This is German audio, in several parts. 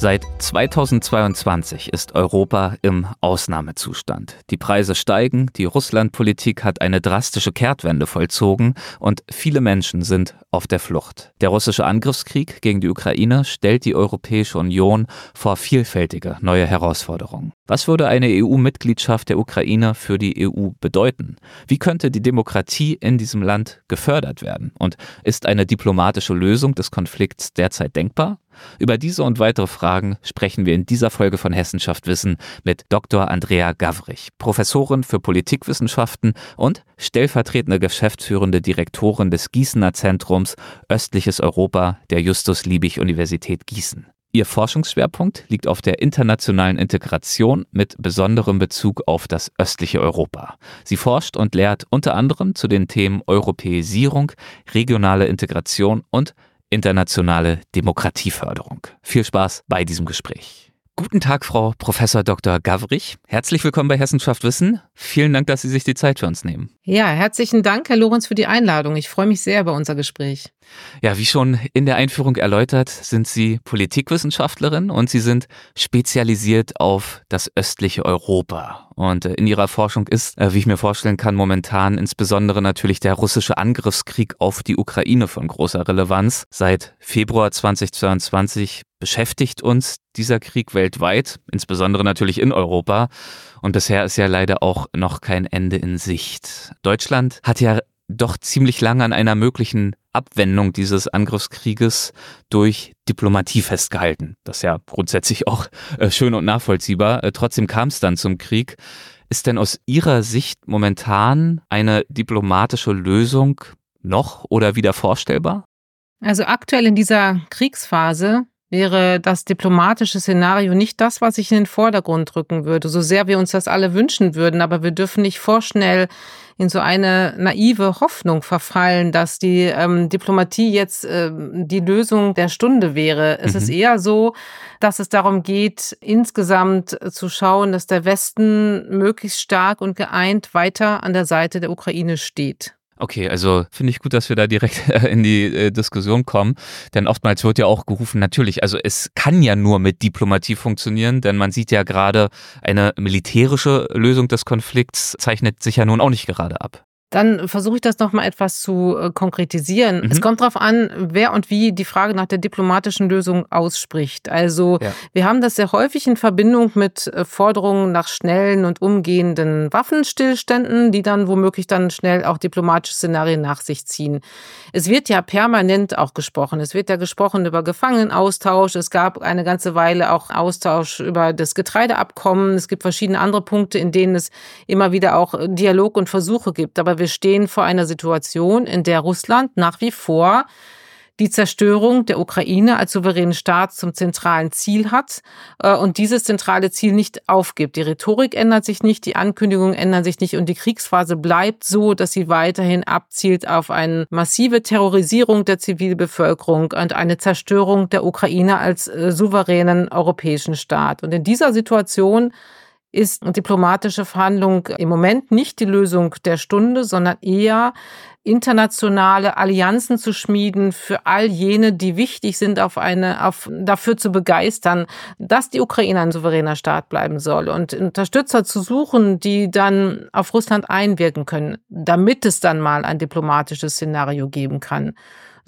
Seit 2022 ist Europa im Ausnahmezustand. Die Preise steigen, die Russlandpolitik hat eine drastische Kehrtwende vollzogen und viele Menschen sind auf der Flucht. Der russische Angriffskrieg gegen die Ukraine stellt die Europäische Union vor vielfältige neue Herausforderungen. Was würde eine EU-Mitgliedschaft der Ukraine für die EU bedeuten? Wie könnte die Demokratie in diesem Land gefördert werden? Und ist eine diplomatische Lösung des Konflikts derzeit denkbar? Über diese und weitere Fragen sprechen wir in dieser Folge von Hessenschaft Wissen mit Dr. Andrea Gavrich, Professorin für Politikwissenschaften und stellvertretende geschäftsführende Direktorin des Gießener Zentrums Östliches Europa der Justus-Liebig-Universität Gießen. Ihr Forschungsschwerpunkt liegt auf der internationalen Integration mit besonderem Bezug auf das östliche Europa. Sie forscht und lehrt unter anderem zu den Themen Europäisierung, regionale Integration und internationale Demokratieförderung. Viel Spaß bei diesem Gespräch. Guten Tag, Frau Professor Dr. Gavrich. Herzlich willkommen bei Hessenschaft Wissen. Vielen Dank, dass Sie sich die Zeit für uns nehmen. Ja, herzlichen Dank, Herr Lorenz, für die Einladung. Ich freue mich sehr über unser Gespräch. Ja, wie schon in der Einführung erläutert, sind Sie Politikwissenschaftlerin und Sie sind spezialisiert auf das östliche Europa. Und äh, in Ihrer Forschung ist, äh, wie ich mir vorstellen kann, momentan insbesondere natürlich der russische Angriffskrieg auf die Ukraine von großer Relevanz. Seit Februar 2022 beschäftigt uns dieser Krieg weltweit, insbesondere natürlich in Europa. Und bisher ist ja leider auch noch kein Ende in Sicht. Deutschland hat ja doch ziemlich lange an einer möglichen Abwendung dieses Angriffskrieges durch Diplomatie festgehalten. Das ist ja grundsätzlich auch äh, schön und nachvollziehbar. Äh, trotzdem kam es dann zum Krieg. Ist denn aus Ihrer Sicht momentan eine diplomatische Lösung noch oder wieder vorstellbar? Also aktuell in dieser Kriegsphase wäre das diplomatische Szenario nicht das, was ich in den Vordergrund rücken würde, so sehr wir uns das alle wünschen würden. Aber wir dürfen nicht vorschnell in so eine naive Hoffnung verfallen, dass die ähm, Diplomatie jetzt äh, die Lösung der Stunde wäre. Es mhm. ist eher so, dass es darum geht, insgesamt zu schauen, dass der Westen möglichst stark und geeint weiter an der Seite der Ukraine steht. Okay, also finde ich gut, dass wir da direkt in die äh, Diskussion kommen, denn oftmals wird ja auch gerufen, natürlich, also es kann ja nur mit Diplomatie funktionieren, denn man sieht ja gerade, eine militärische Lösung des Konflikts zeichnet sich ja nun auch nicht gerade ab. Dann versuche ich das nochmal etwas zu äh, konkretisieren. Mhm. Es kommt darauf an, wer und wie die Frage nach der diplomatischen Lösung ausspricht. Also ja. wir haben das sehr häufig in Verbindung mit äh, Forderungen nach schnellen und umgehenden Waffenstillständen, die dann womöglich dann schnell auch diplomatische Szenarien nach sich ziehen. Es wird ja permanent auch gesprochen. Es wird ja gesprochen über Gefangenenaustausch. Es gab eine ganze Weile auch Austausch über das Getreideabkommen. Es gibt verschiedene andere Punkte, in denen es immer wieder auch Dialog und Versuche gibt. Aber wir stehen vor einer Situation, in der Russland nach wie vor die Zerstörung der Ukraine als souveränen Staat zum zentralen Ziel hat äh, und dieses zentrale Ziel nicht aufgibt. Die Rhetorik ändert sich nicht, die Ankündigungen ändern sich nicht und die Kriegsphase bleibt so, dass sie weiterhin abzielt auf eine massive Terrorisierung der Zivilbevölkerung und eine Zerstörung der Ukraine als äh, souveränen europäischen Staat. Und in dieser Situation ist diplomatische Verhandlung im Moment nicht die Lösung der Stunde, sondern eher internationale Allianzen zu schmieden für all jene, die wichtig sind, auf eine, auf, dafür zu begeistern, dass die Ukraine ein souveräner Staat bleiben soll und Unterstützer zu suchen, die dann auf Russland einwirken können, damit es dann mal ein diplomatisches Szenario geben kann.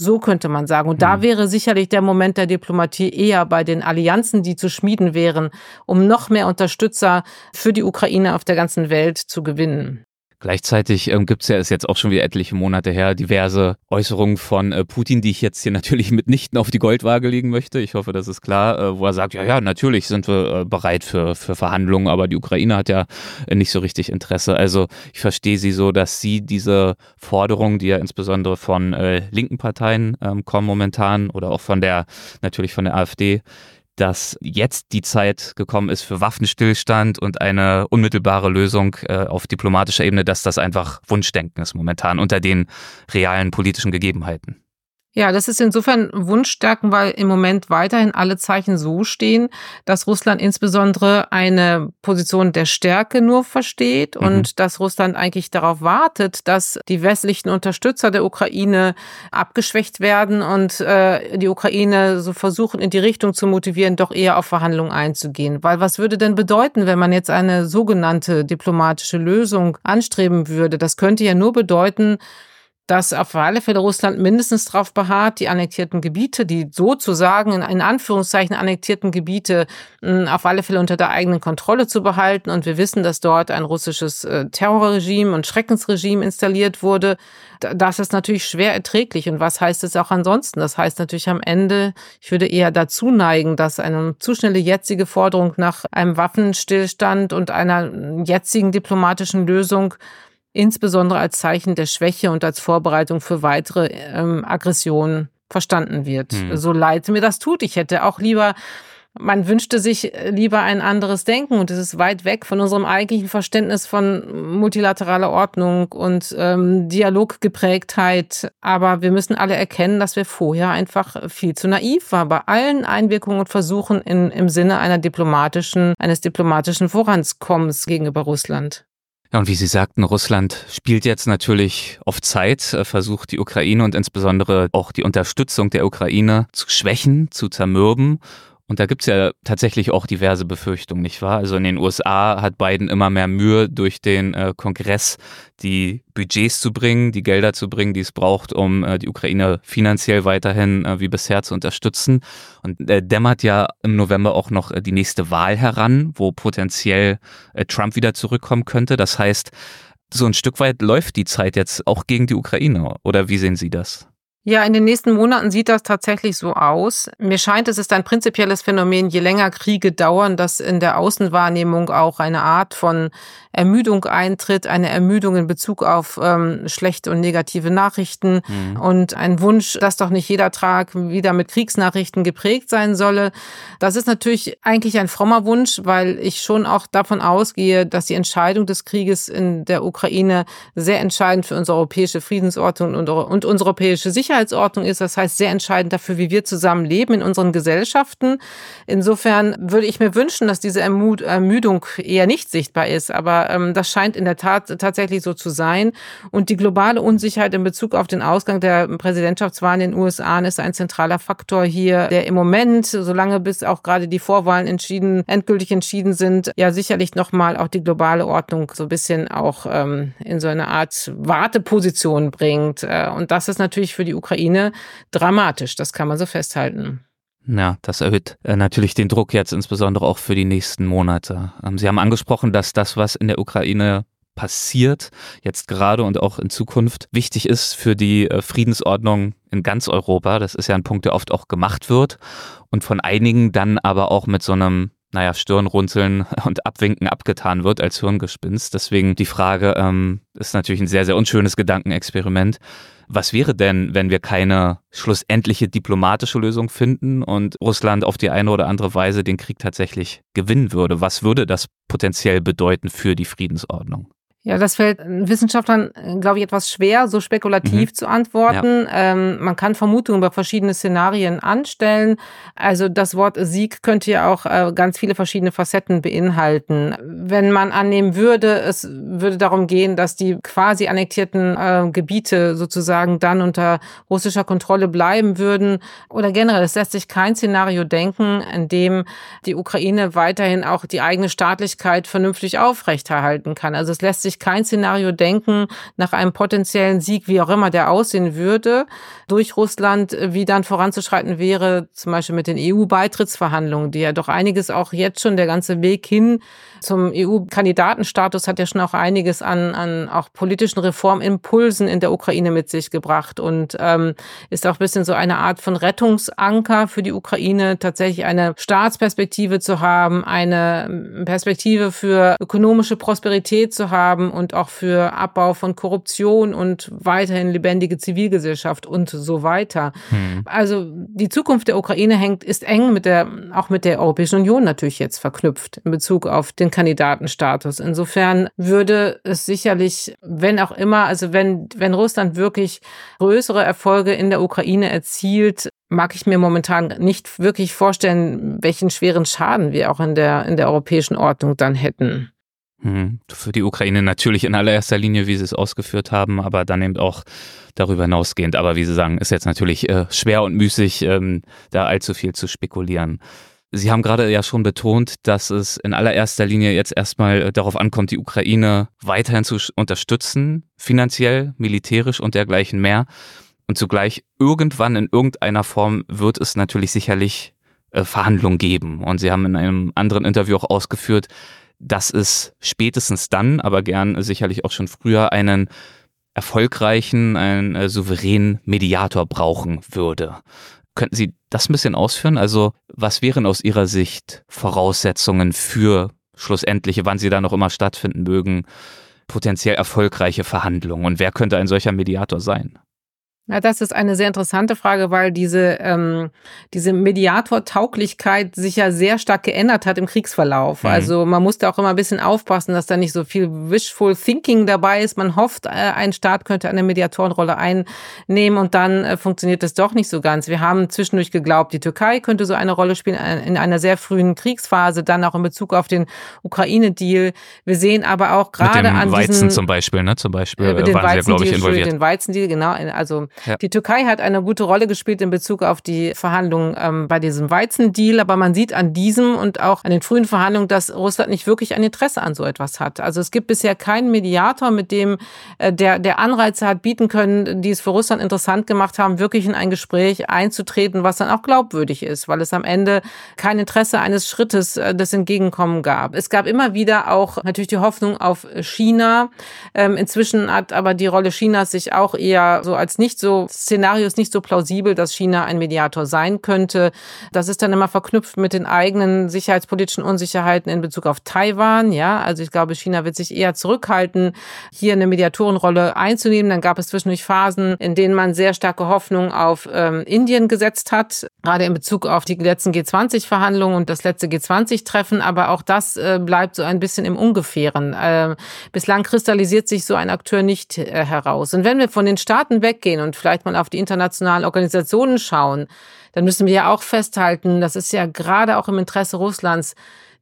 So könnte man sagen. Und da hm. wäre sicherlich der Moment der Diplomatie eher bei den Allianzen, die zu schmieden wären, um noch mehr Unterstützer für die Ukraine auf der ganzen Welt zu gewinnen. Gleichzeitig ähm, gibt es ja, ist jetzt auch schon wieder etliche Monate her, diverse Äußerungen von äh, Putin, die ich jetzt hier natürlich mitnichten auf die Goldwaage legen möchte. Ich hoffe, das ist klar, äh, wo er sagt, ja, ja, natürlich sind wir äh, bereit für, für Verhandlungen, aber die Ukraine hat ja äh, nicht so richtig Interesse. Also ich verstehe sie so, dass sie diese Forderungen, die ja insbesondere von äh, linken Parteien ähm, kommen momentan oder auch von der, natürlich von der AfD, dass jetzt die Zeit gekommen ist für Waffenstillstand und eine unmittelbare Lösung äh, auf diplomatischer Ebene, dass das einfach Wunschdenken ist momentan unter den realen politischen Gegebenheiten. Ja, das ist insofern Wunschstärken, weil im Moment weiterhin alle Zeichen so stehen, dass Russland insbesondere eine Position der Stärke nur versteht mhm. und dass Russland eigentlich darauf wartet, dass die westlichen Unterstützer der Ukraine abgeschwächt werden und äh, die Ukraine so versuchen, in die Richtung zu motivieren, doch eher auf Verhandlungen einzugehen. Weil was würde denn bedeuten, wenn man jetzt eine sogenannte diplomatische Lösung anstreben würde? Das könnte ja nur bedeuten, dass auf alle Fälle Russland mindestens darauf beharrt, die annektierten Gebiete, die sozusagen in Anführungszeichen annektierten Gebiete auf alle Fälle unter der eigenen Kontrolle zu behalten. Und wir wissen, dass dort ein russisches äh, Terrorregime und Schreckensregime installiert wurde. Das ist natürlich schwer erträglich. Und was heißt es auch ansonsten? Das heißt natürlich am Ende, ich würde eher dazu neigen, dass eine zu schnelle jetzige Forderung nach einem Waffenstillstand und einer jetzigen diplomatischen Lösung insbesondere als Zeichen der Schwäche und als Vorbereitung für weitere ähm, Aggressionen verstanden wird. Hm. So leid mir das tut. Ich hätte auch lieber, man wünschte sich lieber ein anderes Denken und es ist weit weg von unserem eigentlichen Verständnis von multilateraler Ordnung und ähm, Dialoggeprägtheit. Aber wir müssen alle erkennen, dass wir vorher einfach viel zu naiv waren bei allen Einwirkungen und Versuchen in, im Sinne einer diplomatischen, eines diplomatischen Vorankommens gegenüber Russland. Ja, und wie Sie sagten, Russland spielt jetzt natürlich auf Zeit, äh, versucht die Ukraine und insbesondere auch die Unterstützung der Ukraine zu schwächen, zu zermürben. Und da gibt's ja tatsächlich auch diverse Befürchtungen, nicht wahr? Also in den USA hat Biden immer mehr Mühe, durch den äh, Kongress die Budgets zu bringen, die Gelder zu bringen, die es braucht, um äh, die Ukraine finanziell weiterhin äh, wie bisher zu unterstützen. Und er dämmert ja im November auch noch äh, die nächste Wahl heran, wo potenziell äh, Trump wieder zurückkommen könnte. Das heißt, so ein Stück weit läuft die Zeit jetzt auch gegen die Ukraine. Oder wie sehen Sie das? Ja, in den nächsten Monaten sieht das tatsächlich so aus. Mir scheint, es ist ein prinzipielles Phänomen, je länger Kriege dauern, dass in der Außenwahrnehmung auch eine Art von Ermüdung eintritt, eine Ermüdung in Bezug auf ähm, schlechte und negative Nachrichten mhm. und ein Wunsch, dass doch nicht jeder Tag wieder mit Kriegsnachrichten geprägt sein solle. Das ist natürlich eigentlich ein frommer Wunsch, weil ich schon auch davon ausgehe, dass die Entscheidung des Krieges in der Ukraine sehr entscheidend für unsere europäische Friedensordnung und, und unsere europäische Sicherheit Sicherheitsordnung ist. Das heißt, sehr entscheidend dafür, wie wir zusammen leben in unseren Gesellschaften. Insofern würde ich mir wünschen, dass diese Ermüdung eher nicht sichtbar ist. Aber ähm, das scheint in der Tat tatsächlich so zu sein. Und die globale Unsicherheit in Bezug auf den Ausgang der Präsidentschaftswahlen in den USA ist ein zentraler Faktor hier, der im Moment, solange bis auch gerade die Vorwahlen entschieden, endgültig entschieden sind, ja sicherlich nochmal auch die globale Ordnung so ein bisschen auch ähm, in so eine Art Warteposition bringt. Äh, und das ist natürlich für die Ukraine dramatisch. Das kann man so festhalten. Ja, das erhöht äh, natürlich den Druck jetzt insbesondere auch für die nächsten Monate. Ähm, Sie haben angesprochen, dass das, was in der Ukraine passiert, jetzt gerade und auch in Zukunft wichtig ist für die äh, Friedensordnung in ganz Europa. Das ist ja ein Punkt, der oft auch gemacht wird und von einigen dann aber auch mit so einem naja, Stirnrunzeln und Abwinken abgetan wird als Hirngespinst. Deswegen die Frage ähm, ist natürlich ein sehr, sehr unschönes Gedankenexperiment. Was wäre denn, wenn wir keine schlussendliche diplomatische Lösung finden und Russland auf die eine oder andere Weise den Krieg tatsächlich gewinnen würde? Was würde das potenziell bedeuten für die Friedensordnung? Ja, das fällt Wissenschaftlern, glaube ich, etwas schwer, so spekulativ mhm. zu antworten. Ja. Ähm, man kann Vermutungen über verschiedene Szenarien anstellen. Also das Wort Sieg könnte ja auch äh, ganz viele verschiedene Facetten beinhalten. Wenn man annehmen würde, es würde darum gehen, dass die quasi annektierten äh, Gebiete sozusagen dann unter russischer Kontrolle bleiben würden. Oder generell, es lässt sich kein Szenario denken, in dem die Ukraine weiterhin auch die eigene Staatlichkeit vernünftig aufrechterhalten kann. Also es lässt sich sich kein Szenario denken nach einem potenziellen Sieg, wie auch immer der aussehen würde, durch Russland, wie dann voranzuschreiten wäre, zum Beispiel mit den EU-Beitrittsverhandlungen, die ja doch einiges auch jetzt schon der ganze Weg hin zum EU-Kandidatenstatus hat ja schon auch einiges an, an auch politischen Reformimpulsen in der Ukraine mit sich gebracht und ähm, ist auch ein bisschen so eine Art von Rettungsanker für die Ukraine, tatsächlich eine Staatsperspektive zu haben, eine Perspektive für ökonomische Prosperität zu haben, und auch für Abbau von Korruption und weiterhin lebendige Zivilgesellschaft und so weiter. Hm. Also die Zukunft der Ukraine hängt, ist eng mit der, auch mit der Europäischen Union natürlich jetzt verknüpft in Bezug auf den Kandidatenstatus. Insofern würde es sicherlich, wenn auch immer, also wenn, wenn Russland wirklich größere Erfolge in der Ukraine erzielt, mag ich mir momentan nicht wirklich vorstellen, welchen schweren Schaden wir auch in der, in der europäischen Ordnung dann hätten. Hm, für die Ukraine natürlich in allererster Linie, wie Sie es ausgeführt haben, aber dann eben auch darüber hinausgehend. Aber wie Sie sagen, ist jetzt natürlich äh, schwer und müßig, ähm, da allzu viel zu spekulieren. Sie haben gerade ja schon betont, dass es in allererster Linie jetzt erstmal äh, darauf ankommt, die Ukraine weiterhin zu unterstützen, finanziell, militärisch und dergleichen mehr. Und zugleich irgendwann in irgendeiner Form wird es natürlich sicherlich äh, Verhandlungen geben. Und Sie haben in einem anderen Interview auch ausgeführt, dass es spätestens dann, aber gern sicherlich auch schon früher einen erfolgreichen, einen äh, souveränen Mediator brauchen würde. Könnten Sie das ein bisschen ausführen? Also was wären aus Ihrer Sicht Voraussetzungen für schlussendliche, wann sie da noch immer stattfinden mögen, potenziell erfolgreiche Verhandlungen? Und wer könnte ein solcher Mediator sein? Ja, das ist eine sehr interessante Frage, weil diese, ähm, diese Mediatortauglichkeit sich ja sehr stark geändert hat im Kriegsverlauf. Mhm. Also man musste auch immer ein bisschen aufpassen, dass da nicht so viel Wishful Thinking dabei ist. Man hofft, äh, ein Staat könnte eine Mediatorenrolle einnehmen und dann äh, funktioniert es doch nicht so ganz. Wir haben zwischendurch geglaubt, die Türkei könnte so eine Rolle spielen äh, in einer sehr frühen Kriegsphase, dann auch in Bezug auf den Ukraine-Deal. Wir sehen aber auch gerade an Weizen diesen, zum Beispiel, ne? Zum Beispiel äh, waren sie glaube ich, involviert. Den Weizendeal, genau. Also ja. Die Türkei hat eine gute Rolle gespielt in Bezug auf die Verhandlungen ähm, bei diesem Weizendeal, aber man sieht an diesem und auch an den frühen Verhandlungen, dass Russland nicht wirklich ein Interesse an so etwas hat. Also es gibt bisher keinen Mediator, mit dem äh, der, der Anreize hat bieten können, die es für Russland interessant gemacht haben, wirklich in ein Gespräch einzutreten, was dann auch glaubwürdig ist, weil es am Ende kein Interesse eines Schrittes äh, des Entgegenkommen gab. Es gab immer wieder auch natürlich die Hoffnung auf China. Ähm, inzwischen hat aber die Rolle Chinas sich auch eher so als nicht so Szenario ist nicht so plausibel, dass China ein Mediator sein könnte. Das ist dann immer verknüpft mit den eigenen sicherheitspolitischen Unsicherheiten in Bezug auf Taiwan. Ja, also ich glaube, China wird sich eher zurückhalten, hier eine Mediatorenrolle einzunehmen. Dann gab es zwischendurch Phasen, in denen man sehr starke Hoffnung auf ähm, Indien gesetzt hat, gerade in Bezug auf die letzten G20-Verhandlungen und das letzte G20-Treffen. Aber auch das äh, bleibt so ein bisschen im Ungefähren. Äh, bislang kristallisiert sich so ein Akteur nicht äh, heraus. Und wenn wir von den Staaten weggehen und vielleicht mal auf die internationalen Organisationen schauen, dann müssen wir ja auch festhalten, das ist ja gerade auch im Interesse Russlands,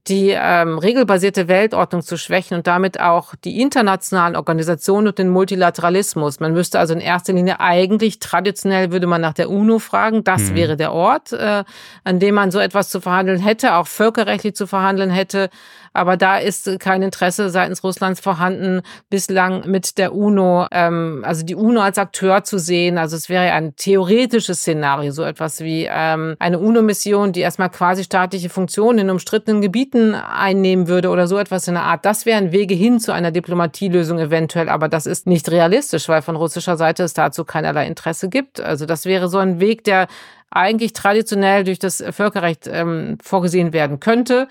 die ähm, regelbasierte Weltordnung zu schwächen und damit auch die internationalen Organisationen und den Multilateralismus. Man müsste also in erster Linie eigentlich traditionell würde man nach der UNO fragen. Das mhm. wäre der Ort, äh, an dem man so etwas zu verhandeln hätte, auch völkerrechtlich zu verhandeln hätte. Aber da ist kein Interesse seitens Russlands vorhanden, bislang mit der UNO, ähm, also die UNO als Akteur zu sehen. Also es wäre ein theoretisches Szenario, so etwas wie ähm, eine UNO-Mission, die erstmal quasi staatliche Funktionen in umstrittenen Gebieten einnehmen würde oder so etwas in der Art. Das wären Wege hin zu einer Diplomatielösung eventuell, aber das ist nicht realistisch, weil von russischer Seite es dazu keinerlei Interesse gibt. Also das wäre so ein Weg, der eigentlich traditionell durch das Völkerrecht ähm, vorgesehen werden könnte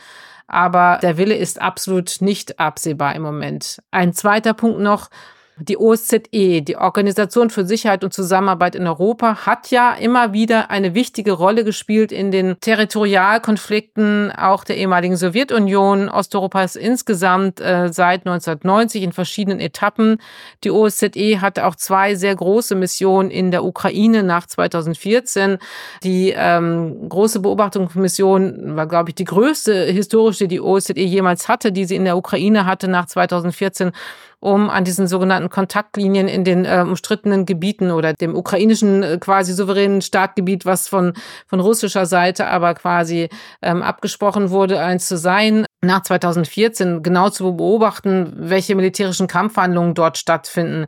aber der Wille ist absolut nicht absehbar im Moment. Ein zweiter Punkt noch, die OSZE, die Organisation für Sicherheit und Zusammenarbeit in Europa, hat ja immer wieder eine wichtige Rolle gespielt in den Territorialkonflikten auch der ehemaligen Sowjetunion, Osteuropas insgesamt äh, seit 1990 in verschiedenen Etappen. Die OSZE hatte auch zwei sehr große Missionen in der Ukraine nach 2014. Die ähm, große Beobachtungsmission war, glaube ich, die größte historische, die OSZE jemals hatte, die sie in der Ukraine hatte nach 2014 um an diesen sogenannten Kontaktlinien in den äh, umstrittenen Gebieten oder dem ukrainischen äh, quasi souveränen Staatgebiet, was von, von russischer Seite aber quasi ähm, abgesprochen wurde, eins zu sein, nach 2014 genau zu beobachten, welche militärischen Kampfhandlungen dort stattfinden.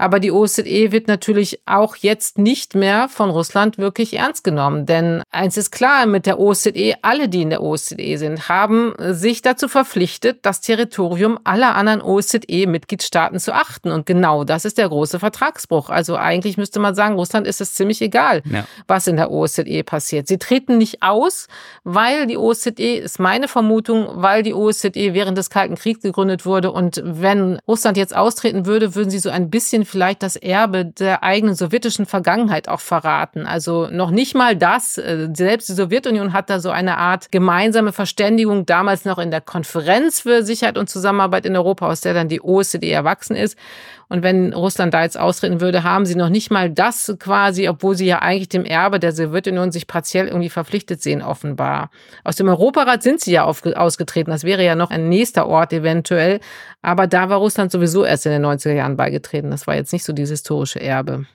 Aber die OSZE wird natürlich auch jetzt nicht mehr von Russland wirklich ernst genommen. Denn eins ist klar, mit der OSZE, alle, die in der OSZE sind, haben sich dazu verpflichtet, das Territorium aller anderen OSZE-Mitgliedstaaten zu achten. Und genau das ist der große Vertragsbruch. Also eigentlich müsste man sagen, Russland ist es ziemlich egal, ja. was in der OSZE passiert. Sie treten nicht aus, weil die OSZE, ist meine Vermutung, weil weil die OSZE während des Kalten Kriegs gegründet wurde. Und wenn Russland jetzt austreten würde, würden sie so ein bisschen vielleicht das Erbe der eigenen sowjetischen Vergangenheit auch verraten. Also noch nicht mal das. Äh, selbst die Sowjetunion hat da so eine Art gemeinsame Verständigung damals noch in der Konferenz für Sicherheit und Zusammenarbeit in Europa, aus der dann die OSZE erwachsen ist. Und wenn Russland da jetzt austreten würde, haben sie noch nicht mal das quasi, obwohl sie ja eigentlich dem Erbe der Sowjetunion sich partiell irgendwie verpflichtet sehen, offenbar. Aus dem Europarat sind sie ja ausgetreten. Das wäre ja noch ein nächster Ort eventuell. Aber da war Russland sowieso erst in den 90er Jahren beigetreten. Das war jetzt nicht so dieses historische Erbe.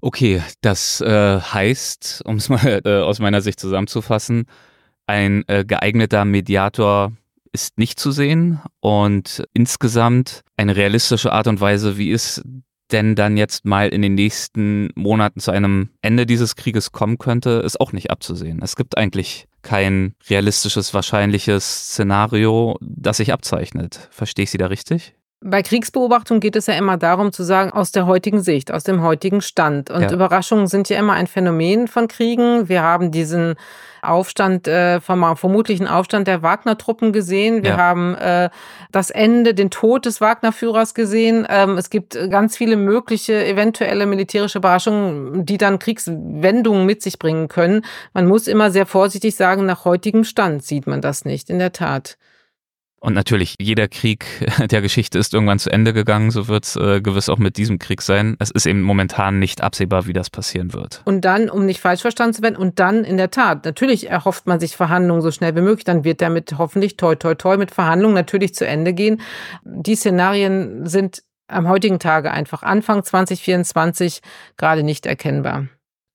Okay, das äh, heißt, um es mal äh, aus meiner Sicht zusammenzufassen, ein äh, geeigneter Mediator ist nicht zu sehen und insgesamt eine realistische Art und Weise, wie es denn dann jetzt mal in den nächsten Monaten zu einem Ende dieses Krieges kommen könnte, ist auch nicht abzusehen. Es gibt eigentlich kein realistisches, wahrscheinliches Szenario, das sich abzeichnet. Verstehe ich Sie da richtig? Bei Kriegsbeobachtung geht es ja immer darum zu sagen, aus der heutigen Sicht, aus dem heutigen Stand. Und ja. Überraschungen sind ja immer ein Phänomen von Kriegen. Wir haben diesen Aufstand, äh, vom vermutlichen Aufstand der Wagner-Truppen gesehen. Wir ja. haben äh, das Ende, den Tod des Wagner-Führers gesehen. Ähm, es gibt ganz viele mögliche eventuelle militärische Überraschungen, die dann Kriegswendungen mit sich bringen können. Man muss immer sehr vorsichtig sagen, nach heutigem Stand sieht man das nicht, in der Tat. Und natürlich, jeder Krieg der Geschichte ist irgendwann zu Ende gegangen, so wird es äh, gewiss auch mit diesem Krieg sein. Es ist eben momentan nicht absehbar, wie das passieren wird. Und dann, um nicht falsch verstanden zu werden, und dann in der Tat, natürlich erhofft man sich Verhandlungen so schnell wie möglich, dann wird damit hoffentlich toi toi toi mit Verhandlungen natürlich zu Ende gehen. Die Szenarien sind am heutigen Tage einfach Anfang 2024 gerade nicht erkennbar.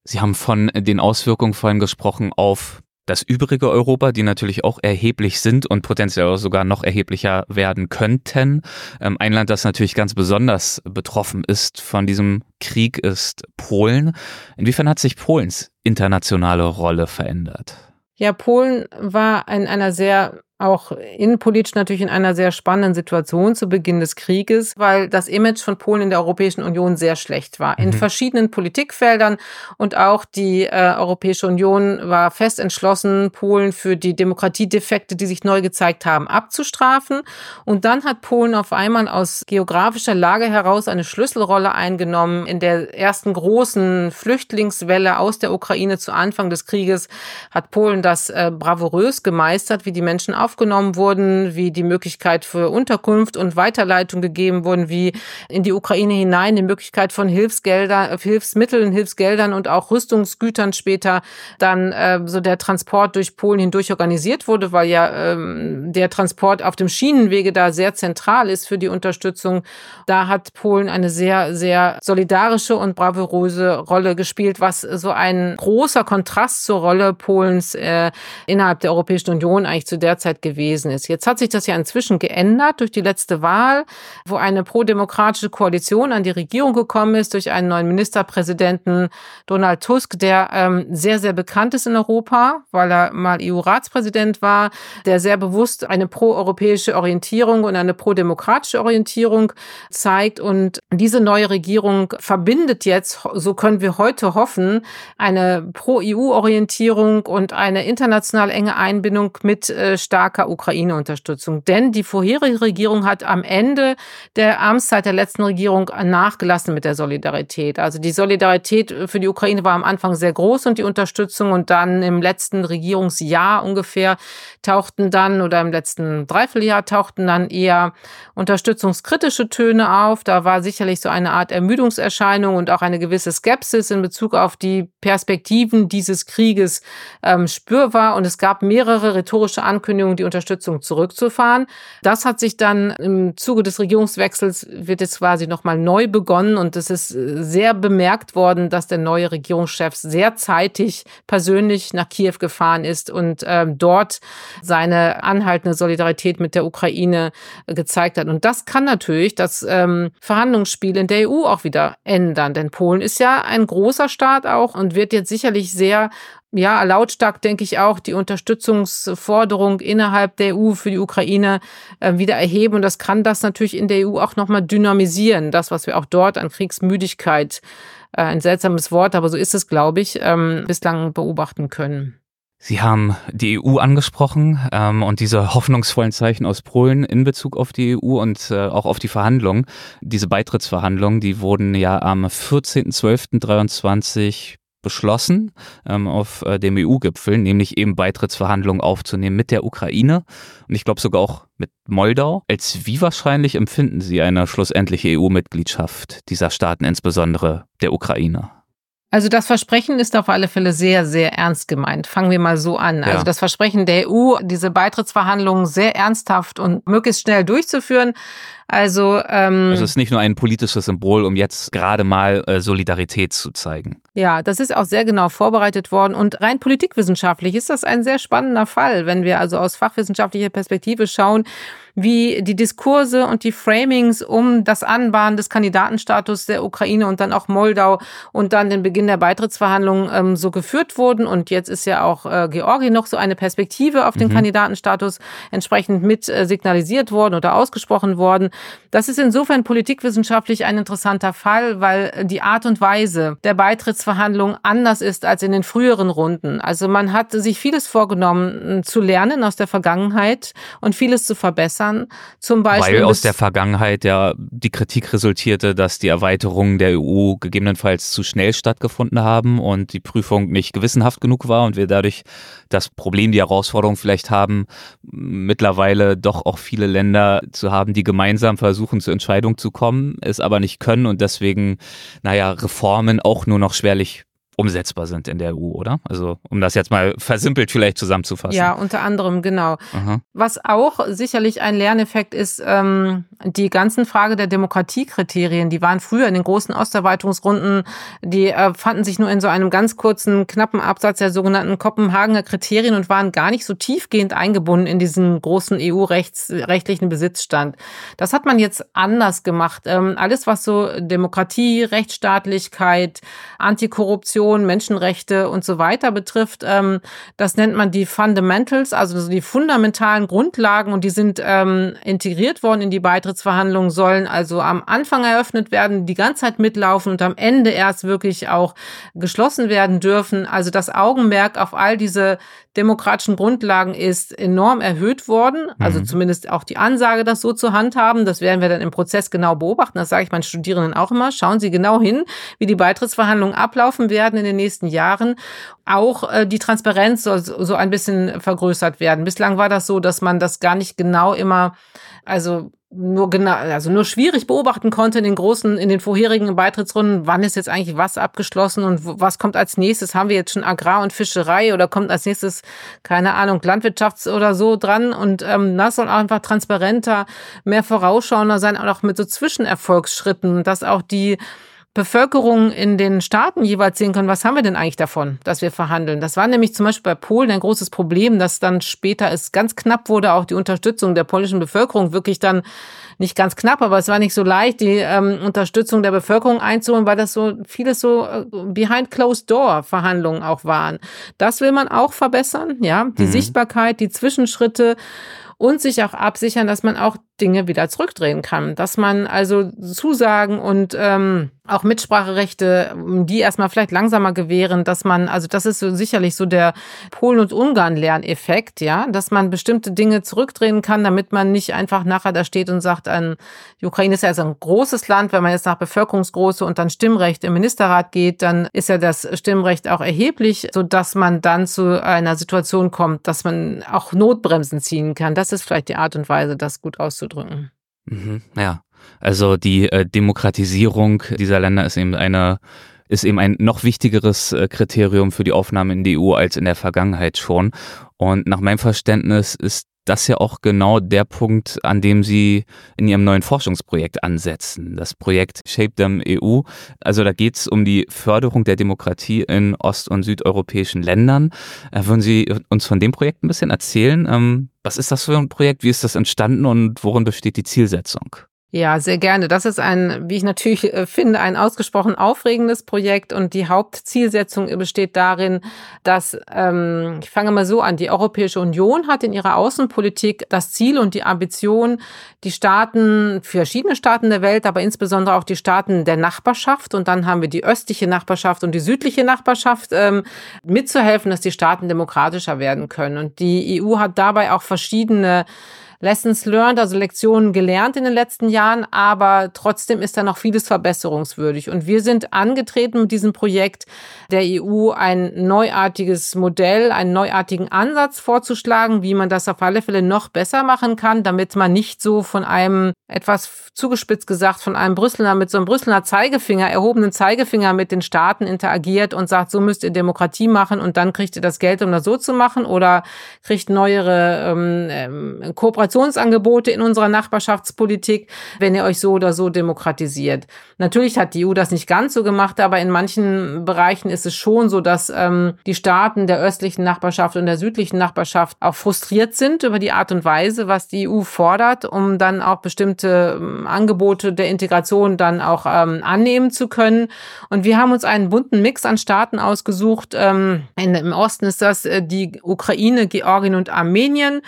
Sie haben von den Auswirkungen vorhin gesprochen auf das übrige Europa, die natürlich auch erheblich sind und potenziell sogar noch erheblicher werden könnten. Ähm, ein Land, das natürlich ganz besonders betroffen ist von diesem Krieg, ist Polen. Inwiefern hat sich Polens internationale Rolle verändert? Ja, Polen war in einer sehr auch innenpolitisch natürlich in einer sehr spannenden Situation zu Beginn des Krieges, weil das Image von Polen in der Europäischen Union sehr schlecht war. In mhm. verschiedenen Politikfeldern und auch die äh, Europäische Union war fest entschlossen, Polen für die Demokratiedefekte, die sich neu gezeigt haben, abzustrafen. Und dann hat Polen auf einmal aus geografischer Lage heraus eine Schlüsselrolle eingenommen. In der ersten großen Flüchtlingswelle aus der Ukraine zu Anfang des Krieges hat Polen das äh, bravourös gemeistert, wie die Menschen auf aufgenommen wurden, wie die Möglichkeit für Unterkunft und Weiterleitung gegeben wurden, wie in die Ukraine hinein die Möglichkeit von Hilfsgeldern, Hilfsmitteln, Hilfsgeldern und auch Rüstungsgütern später dann äh, so der Transport durch Polen hindurch organisiert wurde, weil ja ähm, der Transport auf dem Schienenwege da sehr zentral ist für die Unterstützung. Da hat Polen eine sehr, sehr solidarische und bravouröse Rolle gespielt, was so ein großer Kontrast zur Rolle Polens äh, innerhalb der Europäischen Union eigentlich zu der Zeit gewesen ist. Jetzt hat sich das ja inzwischen geändert durch die letzte Wahl, wo eine prodemokratische Koalition an die Regierung gekommen ist durch einen neuen Ministerpräsidenten Donald Tusk, der ähm, sehr, sehr bekannt ist in Europa, weil er mal EU-Ratspräsident war, der sehr bewusst eine proeuropäische Orientierung und eine prodemokratische Orientierung zeigt. Und diese neue Regierung verbindet jetzt, so können wir heute hoffen, eine Pro-EU-Orientierung und eine international enge Einbindung mit äh, stark starker Ukraine-Unterstützung. Denn die vorherige Regierung hat am Ende der Amtszeit der letzten Regierung nachgelassen mit der Solidarität. Also die Solidarität für die Ukraine war am Anfang sehr groß und die Unterstützung und dann im letzten Regierungsjahr ungefähr tauchten dann oder im letzten Dreivierteljahr tauchten dann eher unterstützungskritische Töne auf. Da war sicherlich so eine Art Ermüdungserscheinung und auch eine gewisse Skepsis in Bezug auf die Perspektiven dieses Krieges ähm, spürbar. Und es gab mehrere rhetorische Ankündigungen, die Unterstützung zurückzufahren. Das hat sich dann im Zuge des Regierungswechsels wird jetzt quasi nochmal neu begonnen und es ist äh, sehr bemerkt worden, dass der neue Regierungschef sehr zeitig persönlich nach Kiew gefahren ist und äh, dort seine anhaltende Solidarität mit der Ukraine äh, gezeigt hat. Und das kann natürlich das ähm, Verhandlungsspiel in der EU auch wieder ändern, denn Polen ist ja ein großer Staat auch und wird jetzt sicherlich sehr ja, lautstark denke ich auch die Unterstützungsforderung innerhalb der EU für die Ukraine äh, wieder erheben. Und das kann das natürlich in der EU auch nochmal dynamisieren. Das, was wir auch dort an Kriegsmüdigkeit, äh, ein seltsames Wort, aber so ist es, glaube ich, ähm, bislang beobachten können. Sie haben die EU angesprochen ähm, und diese hoffnungsvollen Zeichen aus Polen in Bezug auf die EU und äh, auch auf die Verhandlungen. Diese Beitrittsverhandlungen, die wurden ja am 14.12.23 beschlossen ähm, auf äh, dem EU-Gipfel, nämlich eben Beitrittsverhandlungen aufzunehmen mit der Ukraine und ich glaube sogar auch mit Moldau. Als wie wahrscheinlich empfinden Sie eine schlussendliche EU-Mitgliedschaft dieser Staaten, insbesondere der Ukraine? Also das Versprechen ist auf alle Fälle sehr, sehr ernst gemeint. Fangen wir mal so an. Ja. Also das Versprechen der EU, diese Beitrittsverhandlungen sehr ernsthaft und möglichst schnell durchzuführen. Also, ähm, also es ist nicht nur ein politisches Symbol, um jetzt gerade mal äh, Solidarität zu zeigen. Ja, das ist auch sehr genau vorbereitet worden und rein politikwissenschaftlich ist das ein sehr spannender Fall, wenn wir also aus fachwissenschaftlicher Perspektive schauen, wie die Diskurse und die Framings um das Anbahnen des Kandidatenstatus der Ukraine und dann auch Moldau und dann den Beginn der Beitrittsverhandlungen ähm, so geführt wurden. Und jetzt ist ja auch äh, Georgien noch so eine Perspektive auf den mhm. Kandidatenstatus entsprechend mit äh, signalisiert worden oder ausgesprochen worden. Das ist insofern politikwissenschaftlich ein interessanter Fall, weil die Art und Weise der Beitrittsverhandlungen anders ist als in den früheren Runden. Also man hat sich vieles vorgenommen zu lernen aus der Vergangenheit und vieles zu verbessern. Zum Beispiel weil aus der Vergangenheit ja die Kritik resultierte, dass die Erweiterungen der EU gegebenenfalls zu schnell stattgefunden haben und die Prüfung nicht gewissenhaft genug war und wir dadurch das Problem, die Herausforderung vielleicht haben, mittlerweile doch auch viele Länder zu haben, die gemeinsam versuchen, zur Entscheidung zu kommen, es aber nicht können und deswegen, naja, Reformen auch nur noch schwerlich umsetzbar sind in der EU, oder? Also um das jetzt mal versimpelt vielleicht zusammenzufassen. Ja, unter anderem, genau. Aha. Was auch sicherlich ein Lerneffekt ist, ähm, die ganzen Frage der Demokratiekriterien, die waren früher in den großen Osterweiterungsrunden, die äh, fanden sich nur in so einem ganz kurzen, knappen Absatz der sogenannten Kopenhagener Kriterien und waren gar nicht so tiefgehend eingebunden in diesen großen EU-rechtlichen Besitzstand. Das hat man jetzt anders gemacht. Ähm, alles, was so Demokratie, Rechtsstaatlichkeit, Antikorruption, Migration, Menschenrechte und so weiter betrifft. Ähm, das nennt man die Fundamentals, also die fundamentalen Grundlagen und die sind ähm, integriert worden in die Beitrittsverhandlungen, sollen also am Anfang eröffnet werden, die ganze Zeit mitlaufen und am Ende erst wirklich auch geschlossen werden dürfen. Also das Augenmerk auf all diese demokratischen Grundlagen ist enorm erhöht worden. Also mhm. zumindest auch die Ansage, das so zu handhaben. Das werden wir dann im Prozess genau beobachten. Das sage ich meinen Studierenden auch immer. Schauen Sie genau hin, wie die Beitrittsverhandlungen ablaufen werden in den nächsten Jahren. Auch äh, die Transparenz soll so ein bisschen vergrößert werden. Bislang war das so, dass man das gar nicht genau immer, also nur genau, also nur schwierig beobachten konnte in den großen, in den vorherigen Beitrittsrunden, wann ist jetzt eigentlich was abgeschlossen und was kommt als nächstes? Haben wir jetzt schon Agrar und Fischerei oder kommt als nächstes, keine Ahnung, Landwirtschafts- oder so dran? Und ähm, das soll auch einfach transparenter, mehr vorausschauender sein, auch mit so Zwischenerfolgsschritten, dass auch die Bevölkerung in den Staaten jeweils sehen können, was haben wir denn eigentlich davon, dass wir verhandeln. Das war nämlich zum Beispiel bei Polen ein großes Problem, dass dann später es ganz knapp wurde, auch die Unterstützung der polnischen Bevölkerung wirklich dann nicht ganz knapp, aber es war nicht so leicht, die ähm, Unterstützung der Bevölkerung einzuholen, weil das so vieles so äh, behind closed door Verhandlungen auch waren. Das will man auch verbessern, ja, die mhm. Sichtbarkeit, die Zwischenschritte und sich auch absichern, dass man auch Dinge wieder zurückdrehen kann. Dass man also Zusagen und ähm, auch Mitspracherechte, die erstmal vielleicht langsamer gewähren, dass man, also das ist so sicherlich so der Polen- und Ungarn-Lerneffekt, ja, dass man bestimmte Dinge zurückdrehen kann, damit man nicht einfach nachher da steht und sagt, an, die Ukraine ist ja also ein großes Land, wenn man jetzt nach Bevölkerungsgröße und dann Stimmrecht im Ministerrat geht, dann ist ja das Stimmrecht auch erheblich, so dass man dann zu einer Situation kommt, dass man auch Notbremsen ziehen kann. Das ist vielleicht die Art und Weise, das gut auszudrücken auszudrücken. Mhm, ja, also die äh, Demokratisierung dieser Länder ist eben eine ist eben ein noch wichtigeres äh, Kriterium für die Aufnahme in die EU als in der Vergangenheit schon. Und nach meinem Verständnis ist das ja auch genau der Punkt, an dem Sie in Ihrem neuen Forschungsprojekt ansetzen. Das Projekt Shape Them EU. Also da geht es um die Förderung der Demokratie in ost- und südeuropäischen Ländern. Äh, würden Sie uns von dem Projekt ein bisschen erzählen? Ähm, was ist das für ein Projekt? Wie ist das entstanden und worin besteht die Zielsetzung? Ja, sehr gerne. Das ist ein, wie ich natürlich äh, finde, ein ausgesprochen aufregendes Projekt und die Hauptzielsetzung besteht darin, dass, ähm, ich fange mal so an, die Europäische Union hat in ihrer Außenpolitik das Ziel und die Ambition, die Staaten, verschiedene Staaten der Welt, aber insbesondere auch die Staaten der Nachbarschaft und dann haben wir die östliche Nachbarschaft und die südliche Nachbarschaft, ähm, mitzuhelfen, dass die Staaten demokratischer werden können. Und die EU hat dabei auch verschiedene Lessons learned, also Lektionen gelernt in den letzten Jahren, aber trotzdem ist da noch vieles verbesserungswürdig. Und wir sind angetreten mit diesem Projekt der EU ein neuartiges Modell, einen neuartigen Ansatz vorzuschlagen, wie man das auf alle Fälle noch besser machen kann, damit man nicht so von einem etwas zugespitzt gesagt von einem Brüsseler mit so einem Brüsseler Zeigefinger, erhobenen Zeigefinger mit den Staaten interagiert und sagt, so müsst ihr Demokratie machen und dann kriegt ihr das Geld, um das so zu machen oder kriegt neuere ähm, ähm Kooperationen Kooperationsangebote in unserer Nachbarschaftspolitik, wenn ihr euch so oder so demokratisiert. Natürlich hat die EU das nicht ganz so gemacht, aber in manchen Bereichen ist es schon so, dass ähm, die Staaten der östlichen Nachbarschaft und der südlichen Nachbarschaft auch frustriert sind über die Art und Weise, was die EU fordert, um dann auch bestimmte ähm, Angebote der Integration dann auch ähm, annehmen zu können. Und wir haben uns einen bunten Mix an Staaten ausgesucht. Ähm, in, Im Osten ist das äh, die Ukraine, Georgien und Armenien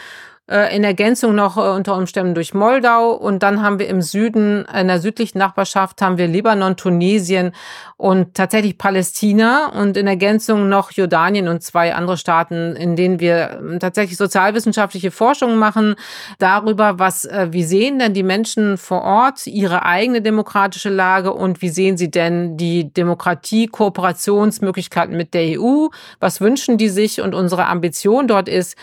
in Ergänzung noch äh, unter Umständen durch Moldau. Und dann haben wir im Süden, in der südlichen Nachbarschaft, haben wir Libanon, Tunesien und tatsächlich Palästina und in Ergänzung noch Jordanien und zwei andere Staaten, in denen wir ähm, tatsächlich sozialwissenschaftliche Forschung machen darüber, was, äh, wie sehen denn die Menschen vor Ort ihre eigene demokratische Lage und wie sehen sie denn die Demokratie, Kooperationsmöglichkeiten mit der EU? Was wünschen die sich? Und unsere Ambition dort ist,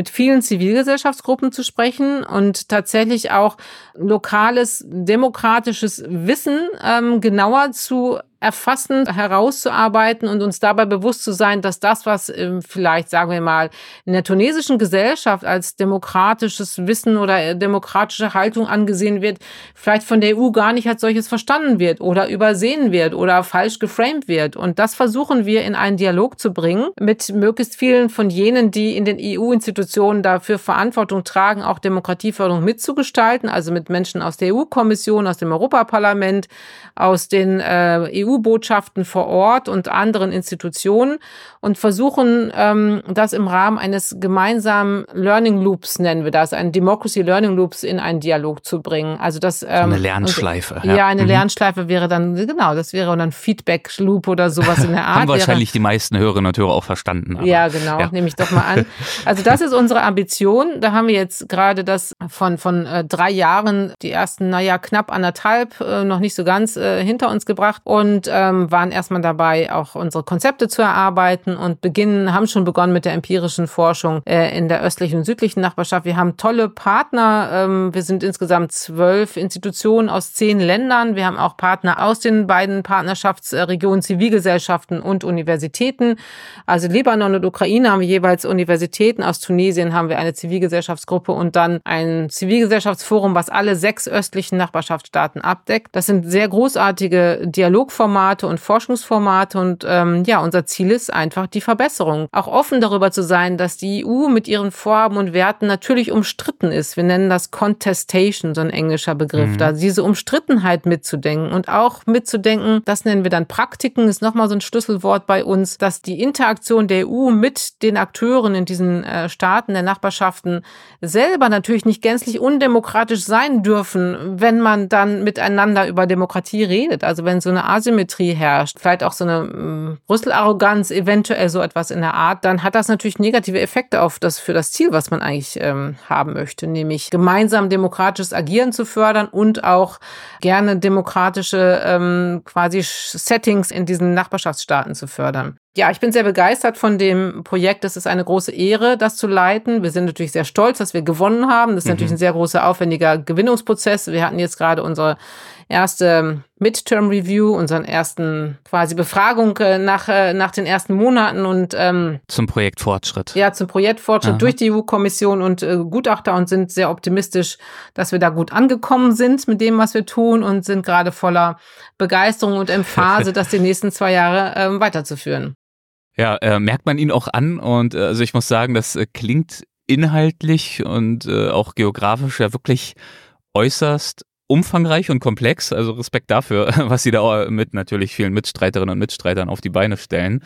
mit vielen Zivilgesellschaftsgruppen zu sprechen und tatsächlich auch lokales demokratisches Wissen ähm, genauer zu erfassen, herauszuarbeiten und uns dabei bewusst zu sein, dass das, was ähm, vielleicht, sagen wir mal, in der tunesischen Gesellschaft als demokratisches Wissen oder äh, demokratische Haltung angesehen wird, vielleicht von der EU gar nicht als solches verstanden wird oder übersehen wird oder falsch geframed wird. Und das versuchen wir in einen Dialog zu bringen mit möglichst vielen von jenen, die in den EU-Institutionen dafür Verantwortung tragen, auch Demokratieförderung mitzugestalten, also mit Menschen aus der EU-Kommission, aus dem Europaparlament, aus den äh, EU EU-Botschaften vor Ort und anderen Institutionen und versuchen, ähm, das im Rahmen eines gemeinsamen Learning Loops, nennen wir das, ein Democracy Learning Loops in einen Dialog zu bringen. Also das, ähm, eine Lernschleife. Und, ja. ja, eine mhm. Lernschleife wäre dann, genau, das wäre dann Feedback Loop oder sowas in der Art. Haben wahrscheinlich wäre, die meisten Hörerinnen und Hörer auch verstanden. Aber, ja, genau, ja. nehme ich doch mal an. Also das ist unsere Ambition. Da haben wir jetzt gerade das von, von äh, drei Jahren, die ersten, naja, knapp anderthalb, äh, noch nicht so ganz äh, hinter uns gebracht und und ähm, waren erstmal dabei, auch unsere Konzepte zu erarbeiten und beginnen, haben schon begonnen mit der empirischen Forschung äh, in der östlichen und südlichen Nachbarschaft. Wir haben tolle Partner. Ähm, wir sind insgesamt zwölf Institutionen aus zehn Ländern. Wir haben auch Partner aus den beiden Partnerschaftsregionen, Zivilgesellschaften und Universitäten. Also Libanon und Ukraine haben wir jeweils Universitäten. Aus Tunesien haben wir eine Zivilgesellschaftsgruppe und dann ein Zivilgesellschaftsforum, was alle sechs östlichen Nachbarschaftsstaaten abdeckt. Das sind sehr großartige Dialogformate Formate und Forschungsformate. Und ähm, ja, unser Ziel ist einfach die Verbesserung. Auch offen darüber zu sein, dass die EU mit ihren Vorhaben und Werten natürlich umstritten ist. Wir nennen das Contestation, so ein englischer Begriff. Mhm. Da diese Umstrittenheit mitzudenken und auch mitzudenken, das nennen wir dann Praktiken, ist nochmal so ein Schlüsselwort bei uns, dass die Interaktion der EU mit den Akteuren in diesen äh, Staaten der Nachbarschaften selber natürlich nicht gänzlich undemokratisch sein dürfen, wenn man dann miteinander über Demokratie redet. Also wenn so eine Asymmetrie Asymmetrie herrscht, vielleicht auch so eine mm, Brüssel-Arroganz, eventuell so etwas in der Art, dann hat das natürlich negative Effekte auf das für das Ziel, was man eigentlich ähm, haben möchte, nämlich gemeinsam demokratisches Agieren zu fördern und auch gerne demokratische ähm, quasi Settings in diesen Nachbarschaftsstaaten zu fördern. Ja, ich bin sehr begeistert von dem Projekt. Es ist eine große Ehre, das zu leiten. Wir sind natürlich sehr stolz, dass wir gewonnen haben. Das ist mhm. natürlich ein sehr großer, aufwendiger Gewinnungsprozess. Wir hatten jetzt gerade unsere erste Midterm Review, unseren ersten quasi Befragung äh, nach, äh, nach den ersten Monaten und ähm, zum Projektfortschritt. Ja, zum Projektfortschritt Aha. durch die EU-Kommission und äh, Gutachter und sind sehr optimistisch, dass wir da gut angekommen sind mit dem, was wir tun und sind gerade voller Begeisterung und Emphase, das die nächsten zwei Jahre äh, weiterzuführen. Ja, äh, merkt man ihn auch an und äh, also ich muss sagen, das äh, klingt inhaltlich und äh, auch geografisch ja wirklich äußerst umfangreich und komplex. Also Respekt dafür, was Sie da mit natürlich vielen Mitstreiterinnen und Mitstreitern auf die Beine stellen.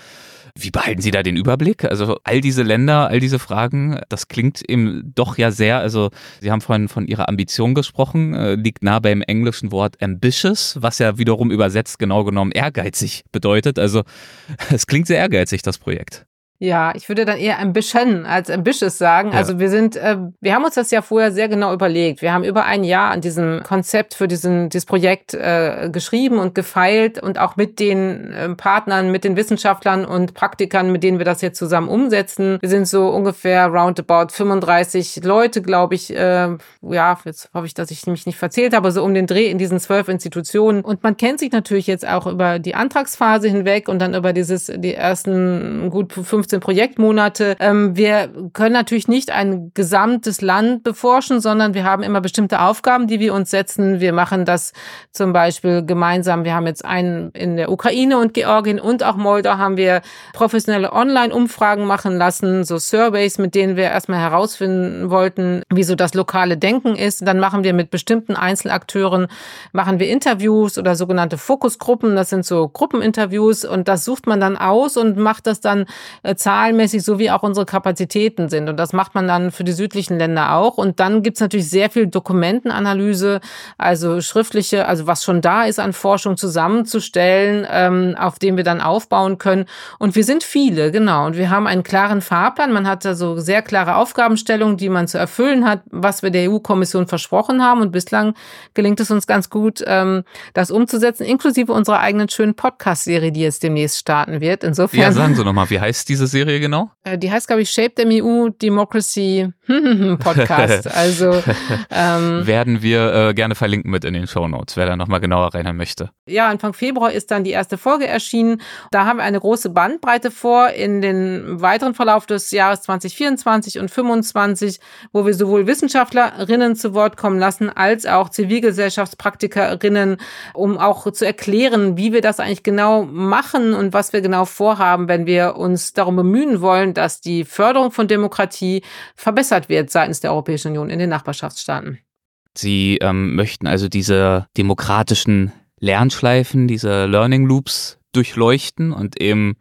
Wie behalten Sie da den Überblick? Also all diese Länder, all diese Fragen, das klingt eben doch ja sehr, also Sie haben vorhin von Ihrer Ambition gesprochen, äh, liegt nah beim englischen Wort ambitious, was ja wiederum übersetzt genau genommen ehrgeizig bedeutet. Also es klingt sehr ehrgeizig, das Projekt. Ja, ich würde dann eher ambition als ambitious sagen. Ja. Also wir sind, äh, wir haben uns das ja vorher sehr genau überlegt. Wir haben über ein Jahr an diesem Konzept für diesen, dieses Projekt äh, geschrieben und gefeilt und auch mit den äh, Partnern, mit den Wissenschaftlern und Praktikern, mit denen wir das jetzt zusammen umsetzen. Wir sind so ungefähr roundabout 35 Leute, glaube ich. Äh, ja, jetzt hoffe ich, dass ich mich nicht verzählt habe, so um den Dreh in diesen zwölf Institutionen. Und man kennt sich natürlich jetzt auch über die Antragsphase hinweg und dann über dieses, die ersten gut fünf 15 Projektmonate. Ähm, wir können natürlich nicht ein gesamtes Land beforschen, sondern wir haben immer bestimmte Aufgaben, die wir uns setzen. Wir machen das zum Beispiel gemeinsam. Wir haben jetzt einen in der Ukraine und Georgien und auch Moldau haben wir professionelle Online-Umfragen machen lassen, so Surveys, mit denen wir erstmal herausfinden wollten, wie so das lokale Denken ist. Dann machen wir mit bestimmten Einzelakteuren, machen wir Interviews oder sogenannte Fokusgruppen. Das sind so Gruppeninterviews und das sucht man dann aus und macht das dann äh, zahlenmäßig so wie auch unsere Kapazitäten sind. Und das macht man dann für die südlichen Länder auch. Und dann gibt's natürlich sehr viel Dokumentenanalyse, also schriftliche, also was schon da ist an Forschung zusammenzustellen, ähm, auf dem wir dann aufbauen können. Und wir sind viele, genau. Und wir haben einen klaren Fahrplan. Man hat also sehr klare Aufgabenstellungen, die man zu erfüllen hat, was wir der EU-Kommission versprochen haben. Und bislang gelingt es uns ganz gut, ähm, das umzusetzen, inklusive unserer eigenen schönen Podcast-Serie, die jetzt demnächst starten wird. Insofern. Ja, sagen Sie nochmal, wie heißt diese diese Serie genau? Äh, die heißt, glaube ich, Shape the EU Democracy Podcast. Also ähm, werden wir äh, gerne verlinken mit in den Show Notes, wer da nochmal genauer reinhören möchte. Ja, Anfang Februar ist dann die erste Folge erschienen. Da haben wir eine große Bandbreite vor in den weiteren Verlauf des Jahres 2024 und 2025, wo wir sowohl Wissenschaftlerinnen zu Wort kommen lassen, als auch Zivilgesellschaftspraktikerinnen, um auch zu erklären, wie wir das eigentlich genau machen und was wir genau vorhaben, wenn wir uns darum darum bemühen wollen, dass die Förderung von Demokratie verbessert wird seitens der Europäischen Union in den Nachbarschaftsstaaten. Sie ähm, möchten also diese demokratischen Lernschleifen, diese Learning Loops durchleuchten und eben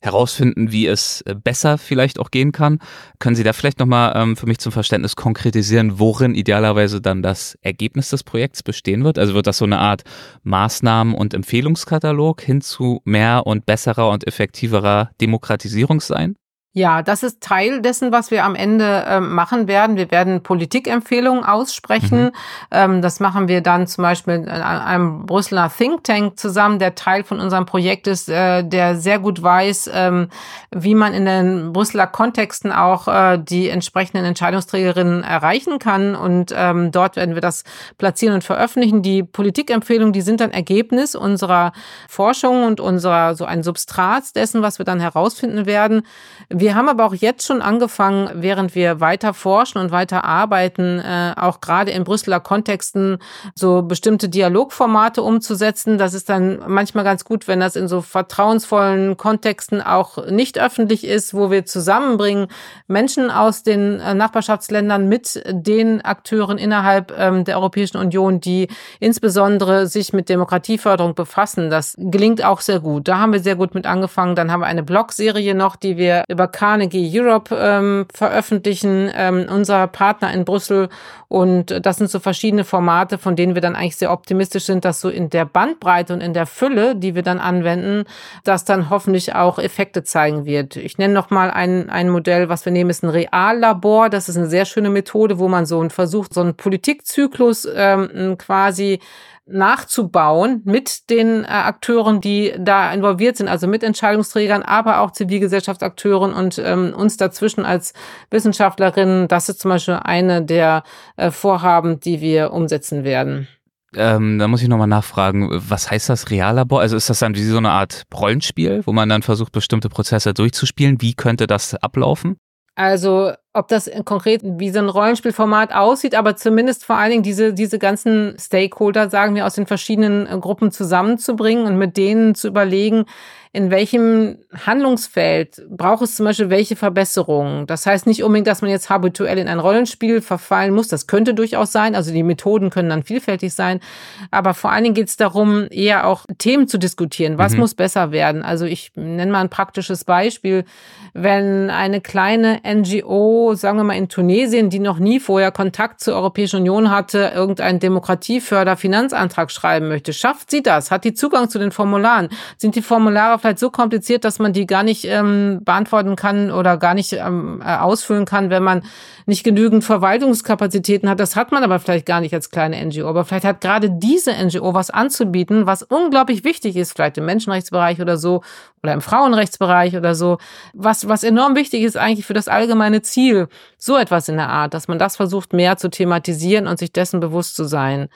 herausfinden, wie es äh, besser vielleicht auch gehen kann. Können Sie da vielleicht nochmal ähm, für mich zum Verständnis konkretisieren, worin idealerweise dann das Ergebnis des Projekts bestehen wird? Also wird das so eine Art Maßnahmen- und Empfehlungskatalog hin zu mehr und besserer und effektiverer Demokratisierung sein? Ja, das ist Teil dessen, was wir am Ende äh, machen werden. Wir werden Politikempfehlungen aussprechen. Mhm. Ähm, das machen wir dann zum Beispiel in einem Brüsseler Think Tank zusammen, der Teil von unserem Projekt ist, äh, der sehr gut weiß, ähm, wie man in den Brüsseler Kontexten auch äh, die entsprechenden Entscheidungsträgerinnen erreichen kann. Und ähm, dort werden wir das platzieren und veröffentlichen. Die Politikempfehlungen, die sind dann Ergebnis unserer Forschung und unserer so ein Substrat dessen, was wir dann herausfinden werden. Wir haben aber auch jetzt schon angefangen, während wir weiter forschen und weiter arbeiten, äh, auch gerade in Brüsseler Kontexten so bestimmte Dialogformate umzusetzen. Das ist dann manchmal ganz gut, wenn das in so vertrauensvollen Kontexten auch nicht öffentlich ist, wo wir zusammenbringen Menschen aus den äh, Nachbarschaftsländern mit den Akteuren innerhalb ähm, der Europäischen Union, die insbesondere sich mit Demokratieförderung befassen. Das gelingt auch sehr gut. Da haben wir sehr gut mit angefangen. Dann haben wir eine Blogserie noch, die wir über Carnegie Europe ähm, veröffentlichen, ähm, unser Partner in Brüssel. Und das sind so verschiedene Formate, von denen wir dann eigentlich sehr optimistisch sind, dass so in der Bandbreite und in der Fülle, die wir dann anwenden, das dann hoffentlich auch Effekte zeigen wird. Ich nenne noch mal ein, ein Modell, was wir nehmen, ist ein Reallabor. Das ist eine sehr schöne Methode, wo man so einen versucht, so einen Politikzyklus ähm, quasi nachzubauen mit den äh, Akteuren, die da involviert sind, also mit Entscheidungsträgern, aber auch Zivilgesellschaftsakteuren und ähm, uns dazwischen als Wissenschaftlerinnen. Das ist zum Beispiel eine der äh, Vorhaben, die wir umsetzen werden. Ähm, da muss ich nochmal nachfragen, was heißt das Reallabor? Also ist das dann wie so eine Art Rollenspiel, wo man dann versucht, bestimmte Prozesse durchzuspielen? Wie könnte das ablaufen? Also ob das konkret wie so ein Rollenspielformat aussieht, aber zumindest vor allen Dingen diese, diese ganzen Stakeholder, sagen wir, aus den verschiedenen äh, Gruppen zusammenzubringen und mit denen zu überlegen, in welchem Handlungsfeld braucht es zum Beispiel welche Verbesserungen. Das heißt nicht unbedingt, dass man jetzt habituell in ein Rollenspiel verfallen muss. Das könnte durchaus sein. Also die Methoden können dann vielfältig sein. Aber vor allen Dingen geht es darum, eher auch Themen zu diskutieren. Was mhm. muss besser werden? Also ich nenne mal ein praktisches Beispiel. Wenn eine kleine NGO, sagen wir mal in Tunesien, die noch nie vorher Kontakt zur Europäischen Union hatte, irgendeinen Demokratieförderfinanzantrag schreiben möchte, schafft sie das? Hat die Zugang zu den Formularen? Sind die Formulare vielleicht so kompliziert, dass man die gar nicht ähm, beantworten kann oder gar nicht ähm, äh, ausfüllen kann, wenn man nicht genügend Verwaltungskapazitäten hat. Das hat man aber vielleicht gar nicht als kleine NGO. Aber vielleicht hat gerade diese NGO was anzubieten, was unglaublich wichtig ist, vielleicht im Menschenrechtsbereich oder so oder im Frauenrechtsbereich oder so. Was, was enorm wichtig ist eigentlich für das allgemeine Ziel. So etwas in der Art, dass man das versucht mehr zu thematisieren und sich dessen bewusst zu sein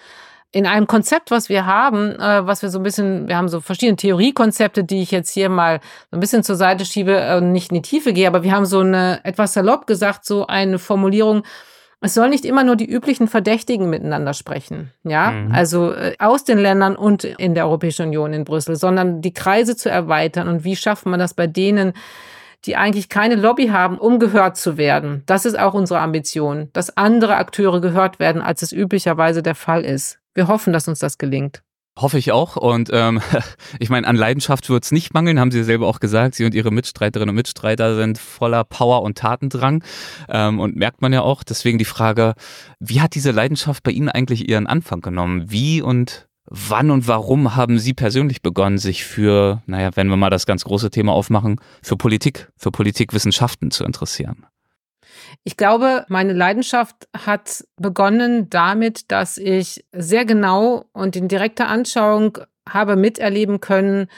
in einem Konzept, was wir haben, äh, was wir so ein bisschen, wir haben so verschiedene Theoriekonzepte, die ich jetzt hier mal so ein bisschen zur Seite schiebe und äh, nicht in die Tiefe gehe, aber wir haben so eine, etwas salopp gesagt, so eine Formulierung, es soll nicht immer nur die üblichen Verdächtigen miteinander sprechen, ja, mhm. also äh, aus den Ländern und in der Europäischen Union in Brüssel, sondern die Kreise zu erweitern und wie schafft man das bei denen, die eigentlich keine Lobby haben, um gehört zu werden. Das ist auch unsere Ambition, dass andere Akteure gehört werden, als es üblicherweise der Fall ist. Wir hoffen, dass uns das gelingt. Hoffe ich auch. Und ähm, ich meine, an Leidenschaft wird es nicht mangeln, haben Sie selber auch gesagt. Sie und Ihre Mitstreiterinnen und Mitstreiter sind voller Power und Tatendrang. Ähm, und merkt man ja auch. Deswegen die Frage, wie hat diese Leidenschaft bei Ihnen eigentlich ihren Anfang genommen? Wie und wann und warum haben Sie persönlich begonnen, sich für, naja, wenn wir mal das ganz große Thema aufmachen, für Politik, für Politikwissenschaften zu interessieren? Ich glaube, meine Leidenschaft hat begonnen damit, dass ich sehr genau und in direkter Anschauung habe miterleben können,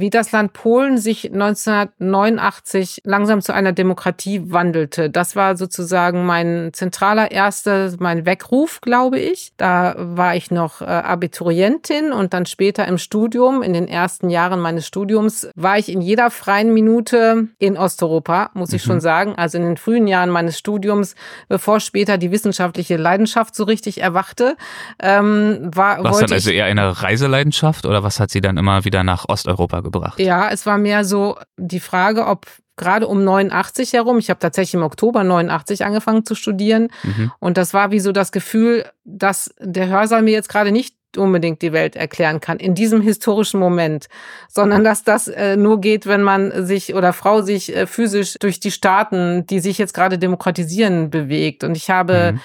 wie das Land Polen sich 1989 langsam zu einer Demokratie wandelte. Das war sozusagen mein zentraler erster, mein Weckruf, glaube ich. Da war ich noch äh, Abiturientin und dann später im Studium, in den ersten Jahren meines Studiums, war ich in jeder freien Minute in Osteuropa, muss ich mhm. schon sagen. Also in den frühen Jahren meines Studiums, bevor später die wissenschaftliche Leidenschaft so richtig erwachte, ähm, war. War es dann also eher eine Reiseleidenschaft oder was hat sie dann immer wieder nach Osteuropa gebracht? Ja, es war mehr so die Frage, ob gerade um 89 herum, ich habe tatsächlich im Oktober 89 angefangen zu studieren mhm. und das war wie so das Gefühl, dass der Hörsaal mir jetzt gerade nicht unbedingt die Welt erklären kann in diesem historischen Moment, sondern dass das äh, nur geht, wenn man sich oder Frau sich äh, physisch durch die Staaten, die sich jetzt gerade demokratisieren, bewegt. Und ich habe mhm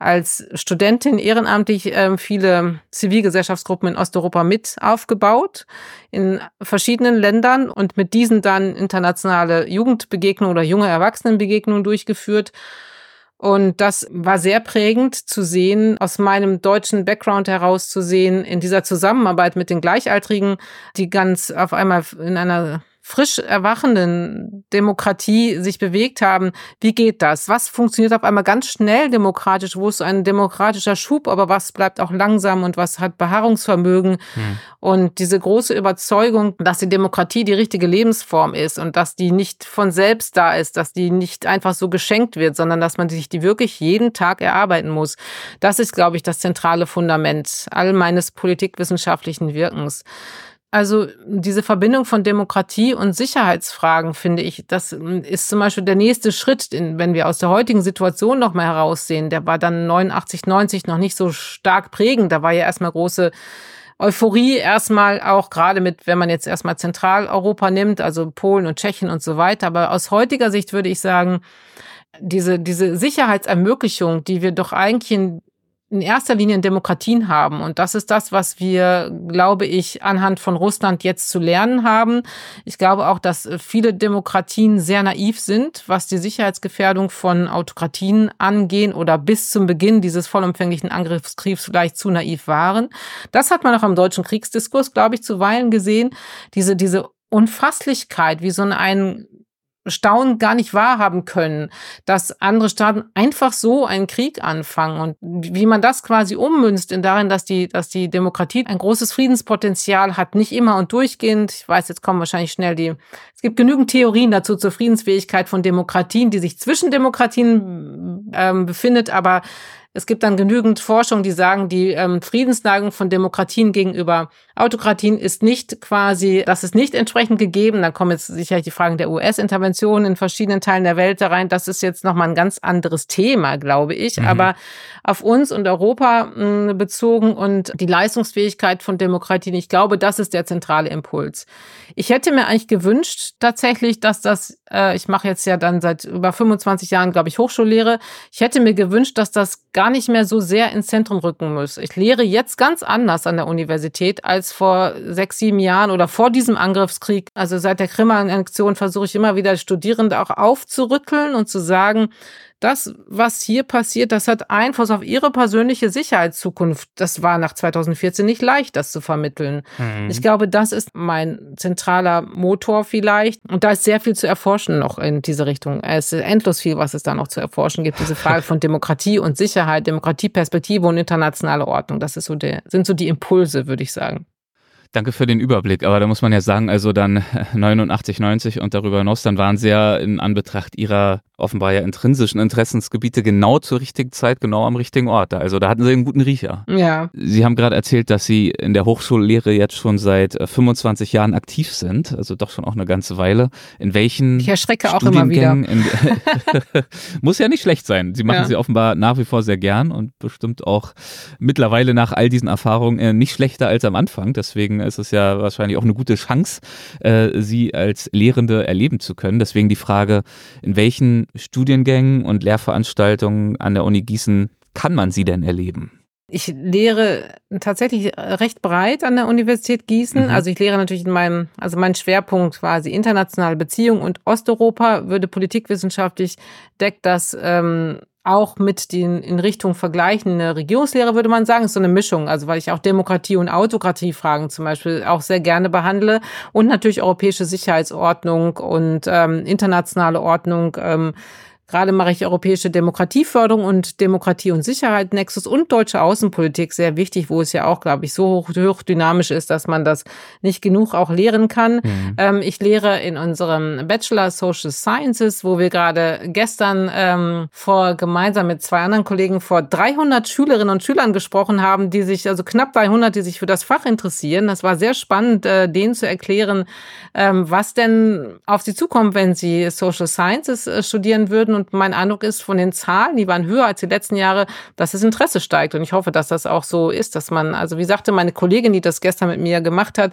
als Studentin ehrenamtlich äh, viele Zivilgesellschaftsgruppen in Osteuropa mit aufgebaut, in verschiedenen Ländern und mit diesen dann internationale Jugendbegegnungen oder junge Erwachsenenbegegnungen durchgeführt. Und das war sehr prägend zu sehen, aus meinem deutschen Background heraus zu sehen, in dieser Zusammenarbeit mit den Gleichaltrigen, die ganz auf einmal in einer frisch erwachenden Demokratie sich bewegt haben. Wie geht das? Was funktioniert auf einmal ganz schnell demokratisch? Wo ist ein demokratischer Schub, aber was bleibt auch langsam und was hat Beharrungsvermögen? Hm. Und diese große Überzeugung, dass die Demokratie die richtige Lebensform ist und dass die nicht von selbst da ist, dass die nicht einfach so geschenkt wird, sondern dass man sich die wirklich jeden Tag erarbeiten muss. Das ist, glaube ich, das zentrale Fundament all meines politikwissenschaftlichen Wirkens. Also diese Verbindung von Demokratie und Sicherheitsfragen, finde ich, das ist zum Beispiel der nächste Schritt, wenn wir aus der heutigen Situation nochmal heraussehen. Der war dann 89, 90 noch nicht so stark prägend. Da war ja erstmal große Euphorie, erstmal auch gerade mit, wenn man jetzt erstmal Zentraleuropa nimmt, also Polen und Tschechien und so weiter. Aber aus heutiger Sicht würde ich sagen, diese, diese Sicherheitsermöglichung, die wir doch eigentlich in in erster Linie Demokratien haben. Und das ist das, was wir, glaube ich, anhand von Russland jetzt zu lernen haben. Ich glaube auch, dass viele Demokratien sehr naiv sind, was die Sicherheitsgefährdung von Autokratien angehen oder bis zum Beginn dieses vollumfänglichen Angriffskriegs vielleicht zu naiv waren. Das hat man auch im deutschen Kriegsdiskurs, glaube ich, zuweilen gesehen. Diese, diese Unfasslichkeit, wie so ein Staunen gar nicht wahrhaben können, dass andere Staaten einfach so einen Krieg anfangen und wie man das quasi ummünzt in darin, dass die, dass die Demokratie ein großes Friedenspotenzial hat, nicht immer und durchgehend. Ich weiß, jetzt kommen wahrscheinlich schnell die, es gibt genügend Theorien dazu zur Friedensfähigkeit von Demokratien, die sich zwischen Demokratien ähm, befindet, aber es gibt dann genügend Forschung, die sagen, die ähm, Friedensneigung von Demokratien gegenüber Autokratien ist nicht quasi, das ist nicht entsprechend gegeben. Da kommen jetzt sicherlich die Fragen der US-Intervention in verschiedenen Teilen der Welt da rein. Das ist jetzt nochmal ein ganz anderes Thema, glaube ich. Mhm. Aber auf uns und Europa mh, bezogen und die Leistungsfähigkeit von Demokratien, ich glaube, das ist der zentrale Impuls. Ich hätte mir eigentlich gewünscht, tatsächlich, dass das, äh, ich mache jetzt ja dann seit über 25 Jahren, glaube ich, Hochschullehre. Ich hätte mir gewünscht, dass das gar nicht mehr so sehr ins Zentrum rücken muss. Ich lehre jetzt ganz anders an der Universität als vor sechs, sieben Jahren oder vor diesem Angriffskrieg. Also seit der Krim-Annexion versuche ich immer wieder Studierende auch aufzurütteln und zu sagen, das, was hier passiert, das hat Einfluss auf ihre persönliche Sicherheitszukunft. Das war nach 2014 nicht leicht, das zu vermitteln. Mhm. Ich glaube, das ist mein zentraler Motor vielleicht. Und da ist sehr viel zu erforschen noch in diese Richtung. Es ist endlos viel, was es da noch zu erforschen gibt. Diese Frage von Demokratie und Sicherheit, Demokratieperspektive und internationale Ordnung. Das ist so der, sind so die Impulse, würde ich sagen. Danke für den Überblick. Aber da muss man ja sagen, also dann 89, 90 und darüber hinaus, dann waren sie ja in Anbetracht ihrer offenbar ja intrinsischen Interessensgebiete genau zur richtigen Zeit, genau am richtigen Ort. Also da hatten sie einen guten Riecher. Ja. Sie haben gerade erzählt, dass Sie in der Hochschullehre jetzt schon seit 25 äh, Jahren aktiv sind, also doch schon auch eine ganze Weile. In welchen Ich erschrecke auch immer wieder. muss ja nicht schlecht sein. Sie machen ja. sie offenbar nach wie vor sehr gern und bestimmt auch mittlerweile nach all diesen Erfahrungen äh, nicht schlechter als am Anfang. Deswegen ist es ja wahrscheinlich auch eine gute Chance, äh, Sie als Lehrende erleben zu können. Deswegen die Frage, in welchen Studiengängen und Lehrveranstaltungen an der Uni Gießen kann man sie denn erleben? Ich lehre tatsächlich recht breit an der Universität Gießen. Mhm. Also ich lehre natürlich in meinem, also mein Schwerpunkt quasi internationale Beziehungen und Osteuropa würde politikwissenschaftlich deckt das ähm, auch mit den in Richtung vergleichende Regierungslehre, würde man sagen, ist so eine Mischung. Also weil ich auch Demokratie- und Autokratie-Fragen zum Beispiel auch sehr gerne behandle und natürlich europäische Sicherheitsordnung und ähm, internationale Ordnung. Ähm, Gerade mache ich europäische Demokratieförderung und Demokratie und Sicherheit Nexus und deutsche Außenpolitik sehr wichtig, wo es ja auch, glaube ich, so hoch, hoch dynamisch ist, dass man das nicht genug auch lehren kann. Mhm. Ähm, ich lehre in unserem Bachelor Social Sciences, wo wir gerade gestern ähm, vor gemeinsam mit zwei anderen Kollegen vor 300 Schülerinnen und Schülern gesprochen haben, die sich, also knapp 300, die sich für das Fach interessieren. Das war sehr spannend, äh, denen zu erklären, ähm, was denn auf sie zukommt, wenn sie Social Sciences äh, studieren würden und mein Eindruck ist von den Zahlen, die waren höher als die letzten Jahre, dass das Interesse steigt. Und ich hoffe, dass das auch so ist, dass man, also wie sagte meine Kollegin, die das gestern mit mir gemacht hat,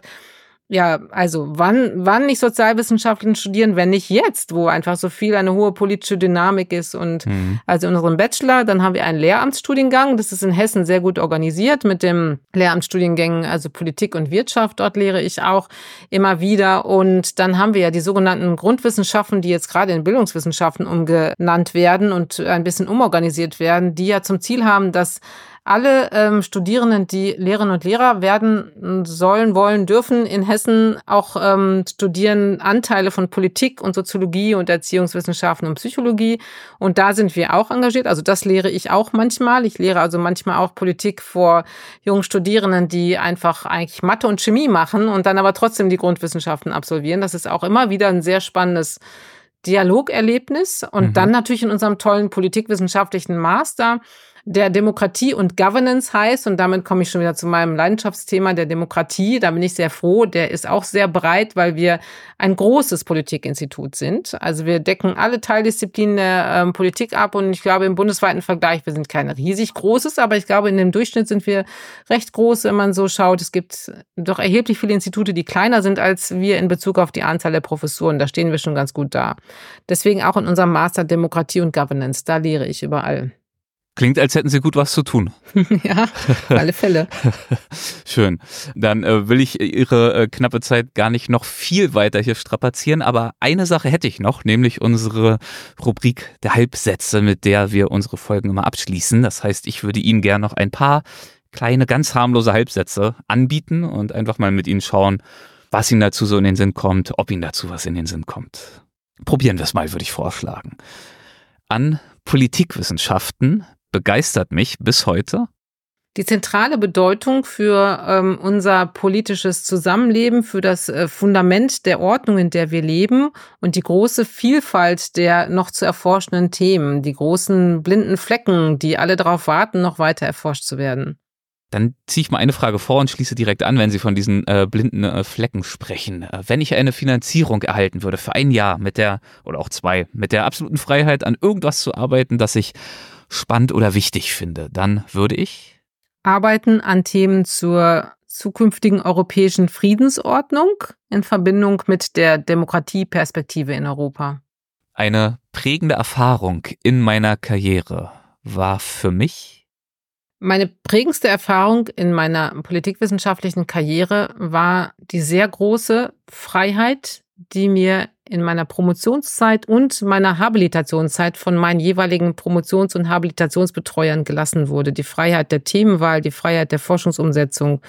ja, also wann, wann nicht Sozialwissenschaften studieren, wenn nicht jetzt, wo einfach so viel eine hohe politische Dynamik ist. Und mhm. also in unserem Bachelor, dann haben wir einen Lehramtsstudiengang. Das ist in Hessen sehr gut organisiert mit dem Lehramtsstudiengängen, also Politik und Wirtschaft. Dort lehre ich auch immer wieder. Und dann haben wir ja die sogenannten Grundwissenschaften, die jetzt gerade in Bildungswissenschaften umgenannt werden und ein bisschen umorganisiert werden, die ja zum Ziel haben, dass alle ähm, Studierenden, die Lehrerinnen und Lehrer werden sollen, wollen, dürfen in Hessen auch ähm, studieren Anteile von Politik und Soziologie und Erziehungswissenschaften und Psychologie. Und da sind wir auch engagiert. Also das lehre ich auch manchmal. Ich lehre also manchmal auch Politik vor jungen Studierenden, die einfach eigentlich Mathe und Chemie machen und dann aber trotzdem die Grundwissenschaften absolvieren. Das ist auch immer wieder ein sehr spannendes Dialogerlebnis. Und mhm. dann natürlich in unserem tollen politikwissenschaftlichen Master der Demokratie und Governance heißt, und damit komme ich schon wieder zu meinem Leidenschaftsthema der Demokratie, da bin ich sehr froh, der ist auch sehr breit, weil wir ein großes Politikinstitut sind. Also wir decken alle Teildisziplinen der ähm, Politik ab und ich glaube im bundesweiten Vergleich, wir sind kein riesig großes, aber ich glaube in dem Durchschnitt sind wir recht groß, wenn man so schaut. Es gibt doch erheblich viele Institute, die kleiner sind als wir in Bezug auf die Anzahl der Professuren. Da stehen wir schon ganz gut da. Deswegen auch in unserem Master Demokratie und Governance, da lehre ich überall. Klingt, als hätten Sie gut was zu tun. ja, alle Fälle. Schön. Dann äh, will ich Ihre äh, knappe Zeit gar nicht noch viel weiter hier strapazieren, aber eine Sache hätte ich noch, nämlich unsere Rubrik der Halbsätze, mit der wir unsere Folgen immer abschließen. Das heißt, ich würde Ihnen gerne noch ein paar kleine, ganz harmlose Halbsätze anbieten und einfach mal mit Ihnen schauen, was Ihnen dazu so in den Sinn kommt, ob Ihnen dazu was in den Sinn kommt. Probieren wir es mal, würde ich vorschlagen. An Politikwissenschaften begeistert mich bis heute die zentrale Bedeutung für ähm, unser politisches Zusammenleben, für das äh, Fundament der Ordnung, in der wir leben und die große Vielfalt der noch zu erforschenden Themen, die großen blinden Flecken, die alle darauf warten, noch weiter erforscht zu werden. Dann ziehe ich mal eine Frage vor und schließe direkt an, wenn Sie von diesen äh, blinden äh, Flecken sprechen. Äh, wenn ich eine Finanzierung erhalten würde für ein Jahr mit der, oder auch zwei, mit der absoluten Freiheit an irgendwas zu arbeiten, das ich spannend oder wichtig finde, dann würde ich arbeiten an Themen zur zukünftigen europäischen Friedensordnung in Verbindung mit der Demokratieperspektive in Europa. Eine prägende Erfahrung in meiner Karriere war für mich meine prägendste Erfahrung in meiner politikwissenschaftlichen Karriere war die sehr große Freiheit, die mir in meiner Promotionszeit und meiner Habilitationszeit von meinen jeweiligen Promotions- und Habilitationsbetreuern gelassen wurde. Die Freiheit der Themenwahl, die Freiheit der Forschungsumsetzung,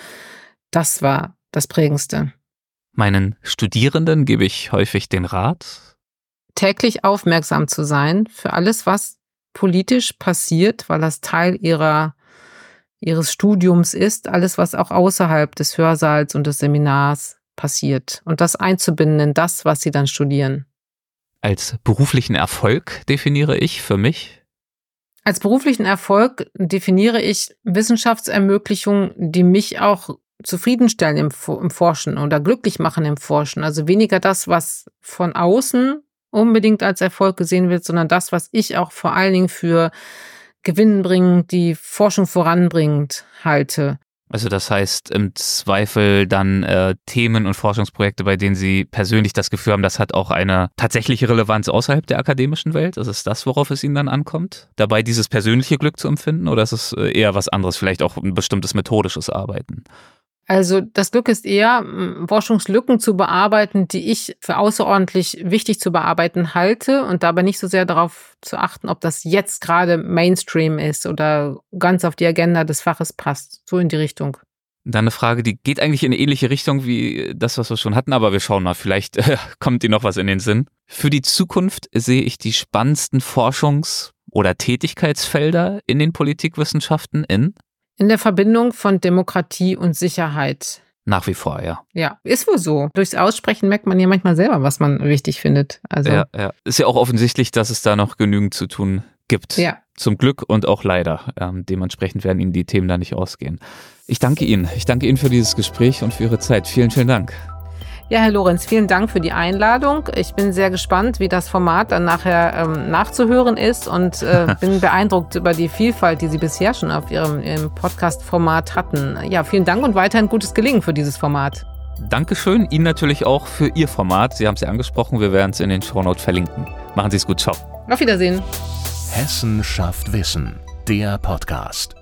das war das Prägendste. Meinen Studierenden gebe ich häufig den Rat, täglich aufmerksam zu sein für alles, was politisch passiert, weil das Teil ihrer ihres Studiums ist, alles, was auch außerhalb des Hörsaals und des Seminars passiert und das einzubinden in das, was sie dann studieren. Als beruflichen Erfolg definiere ich für mich? Als beruflichen Erfolg definiere ich Wissenschaftsermöglichungen, die mich auch zufriedenstellen im, im Forschen oder glücklich machen im Forschen. Also weniger das, was von außen unbedingt als Erfolg gesehen wird, sondern das, was ich auch vor allen Dingen für gewinnbringend die Forschung voranbringend halte. Also das heißt im Zweifel dann äh, Themen und Forschungsprojekte, bei denen Sie persönlich das Gefühl haben, das hat auch eine tatsächliche Relevanz außerhalb der akademischen Welt. Ist es das, worauf es Ihnen dann ankommt? Dabei dieses persönliche Glück zu empfinden oder ist es äh, eher was anderes, vielleicht auch ein bestimmtes methodisches Arbeiten? Also das Glück ist eher, Forschungslücken zu bearbeiten, die ich für außerordentlich wichtig zu bearbeiten halte und dabei nicht so sehr darauf zu achten, ob das jetzt gerade Mainstream ist oder ganz auf die Agenda des Faches passt. So in die Richtung. Dann eine Frage, die geht eigentlich in eine ähnliche Richtung wie das, was wir schon hatten, aber wir schauen mal, vielleicht äh, kommt Ihnen noch was in den Sinn. Für die Zukunft sehe ich die spannendsten Forschungs- oder Tätigkeitsfelder in den Politikwissenschaften in in der Verbindung von Demokratie und Sicherheit. Nach wie vor, ja. Ja, ist wohl so. Durchs Aussprechen merkt man ja manchmal selber, was man wichtig findet. Also ja, ja. Ist ja auch offensichtlich, dass es da noch genügend zu tun gibt. Ja. Zum Glück und auch leider. Ähm, dementsprechend werden Ihnen die Themen da nicht ausgehen. Ich danke Ihnen. Ich danke Ihnen für dieses Gespräch und für Ihre Zeit. Vielen, vielen Dank. Ja, Herr Lorenz, vielen Dank für die Einladung. Ich bin sehr gespannt, wie das Format dann nachher ähm, nachzuhören ist und äh, bin beeindruckt über die Vielfalt, die Sie bisher schon auf Ihrem, Ihrem Podcast-Format hatten. Ja, vielen Dank und weiterhin gutes Gelingen für dieses Format. Dankeschön, Ihnen natürlich auch für Ihr Format. Sie haben es ja angesprochen, wir werden es in den Shownotes verlinken. Machen Sie es gut, ciao. Auf Wiedersehen. Hessen schafft Wissen, der Podcast.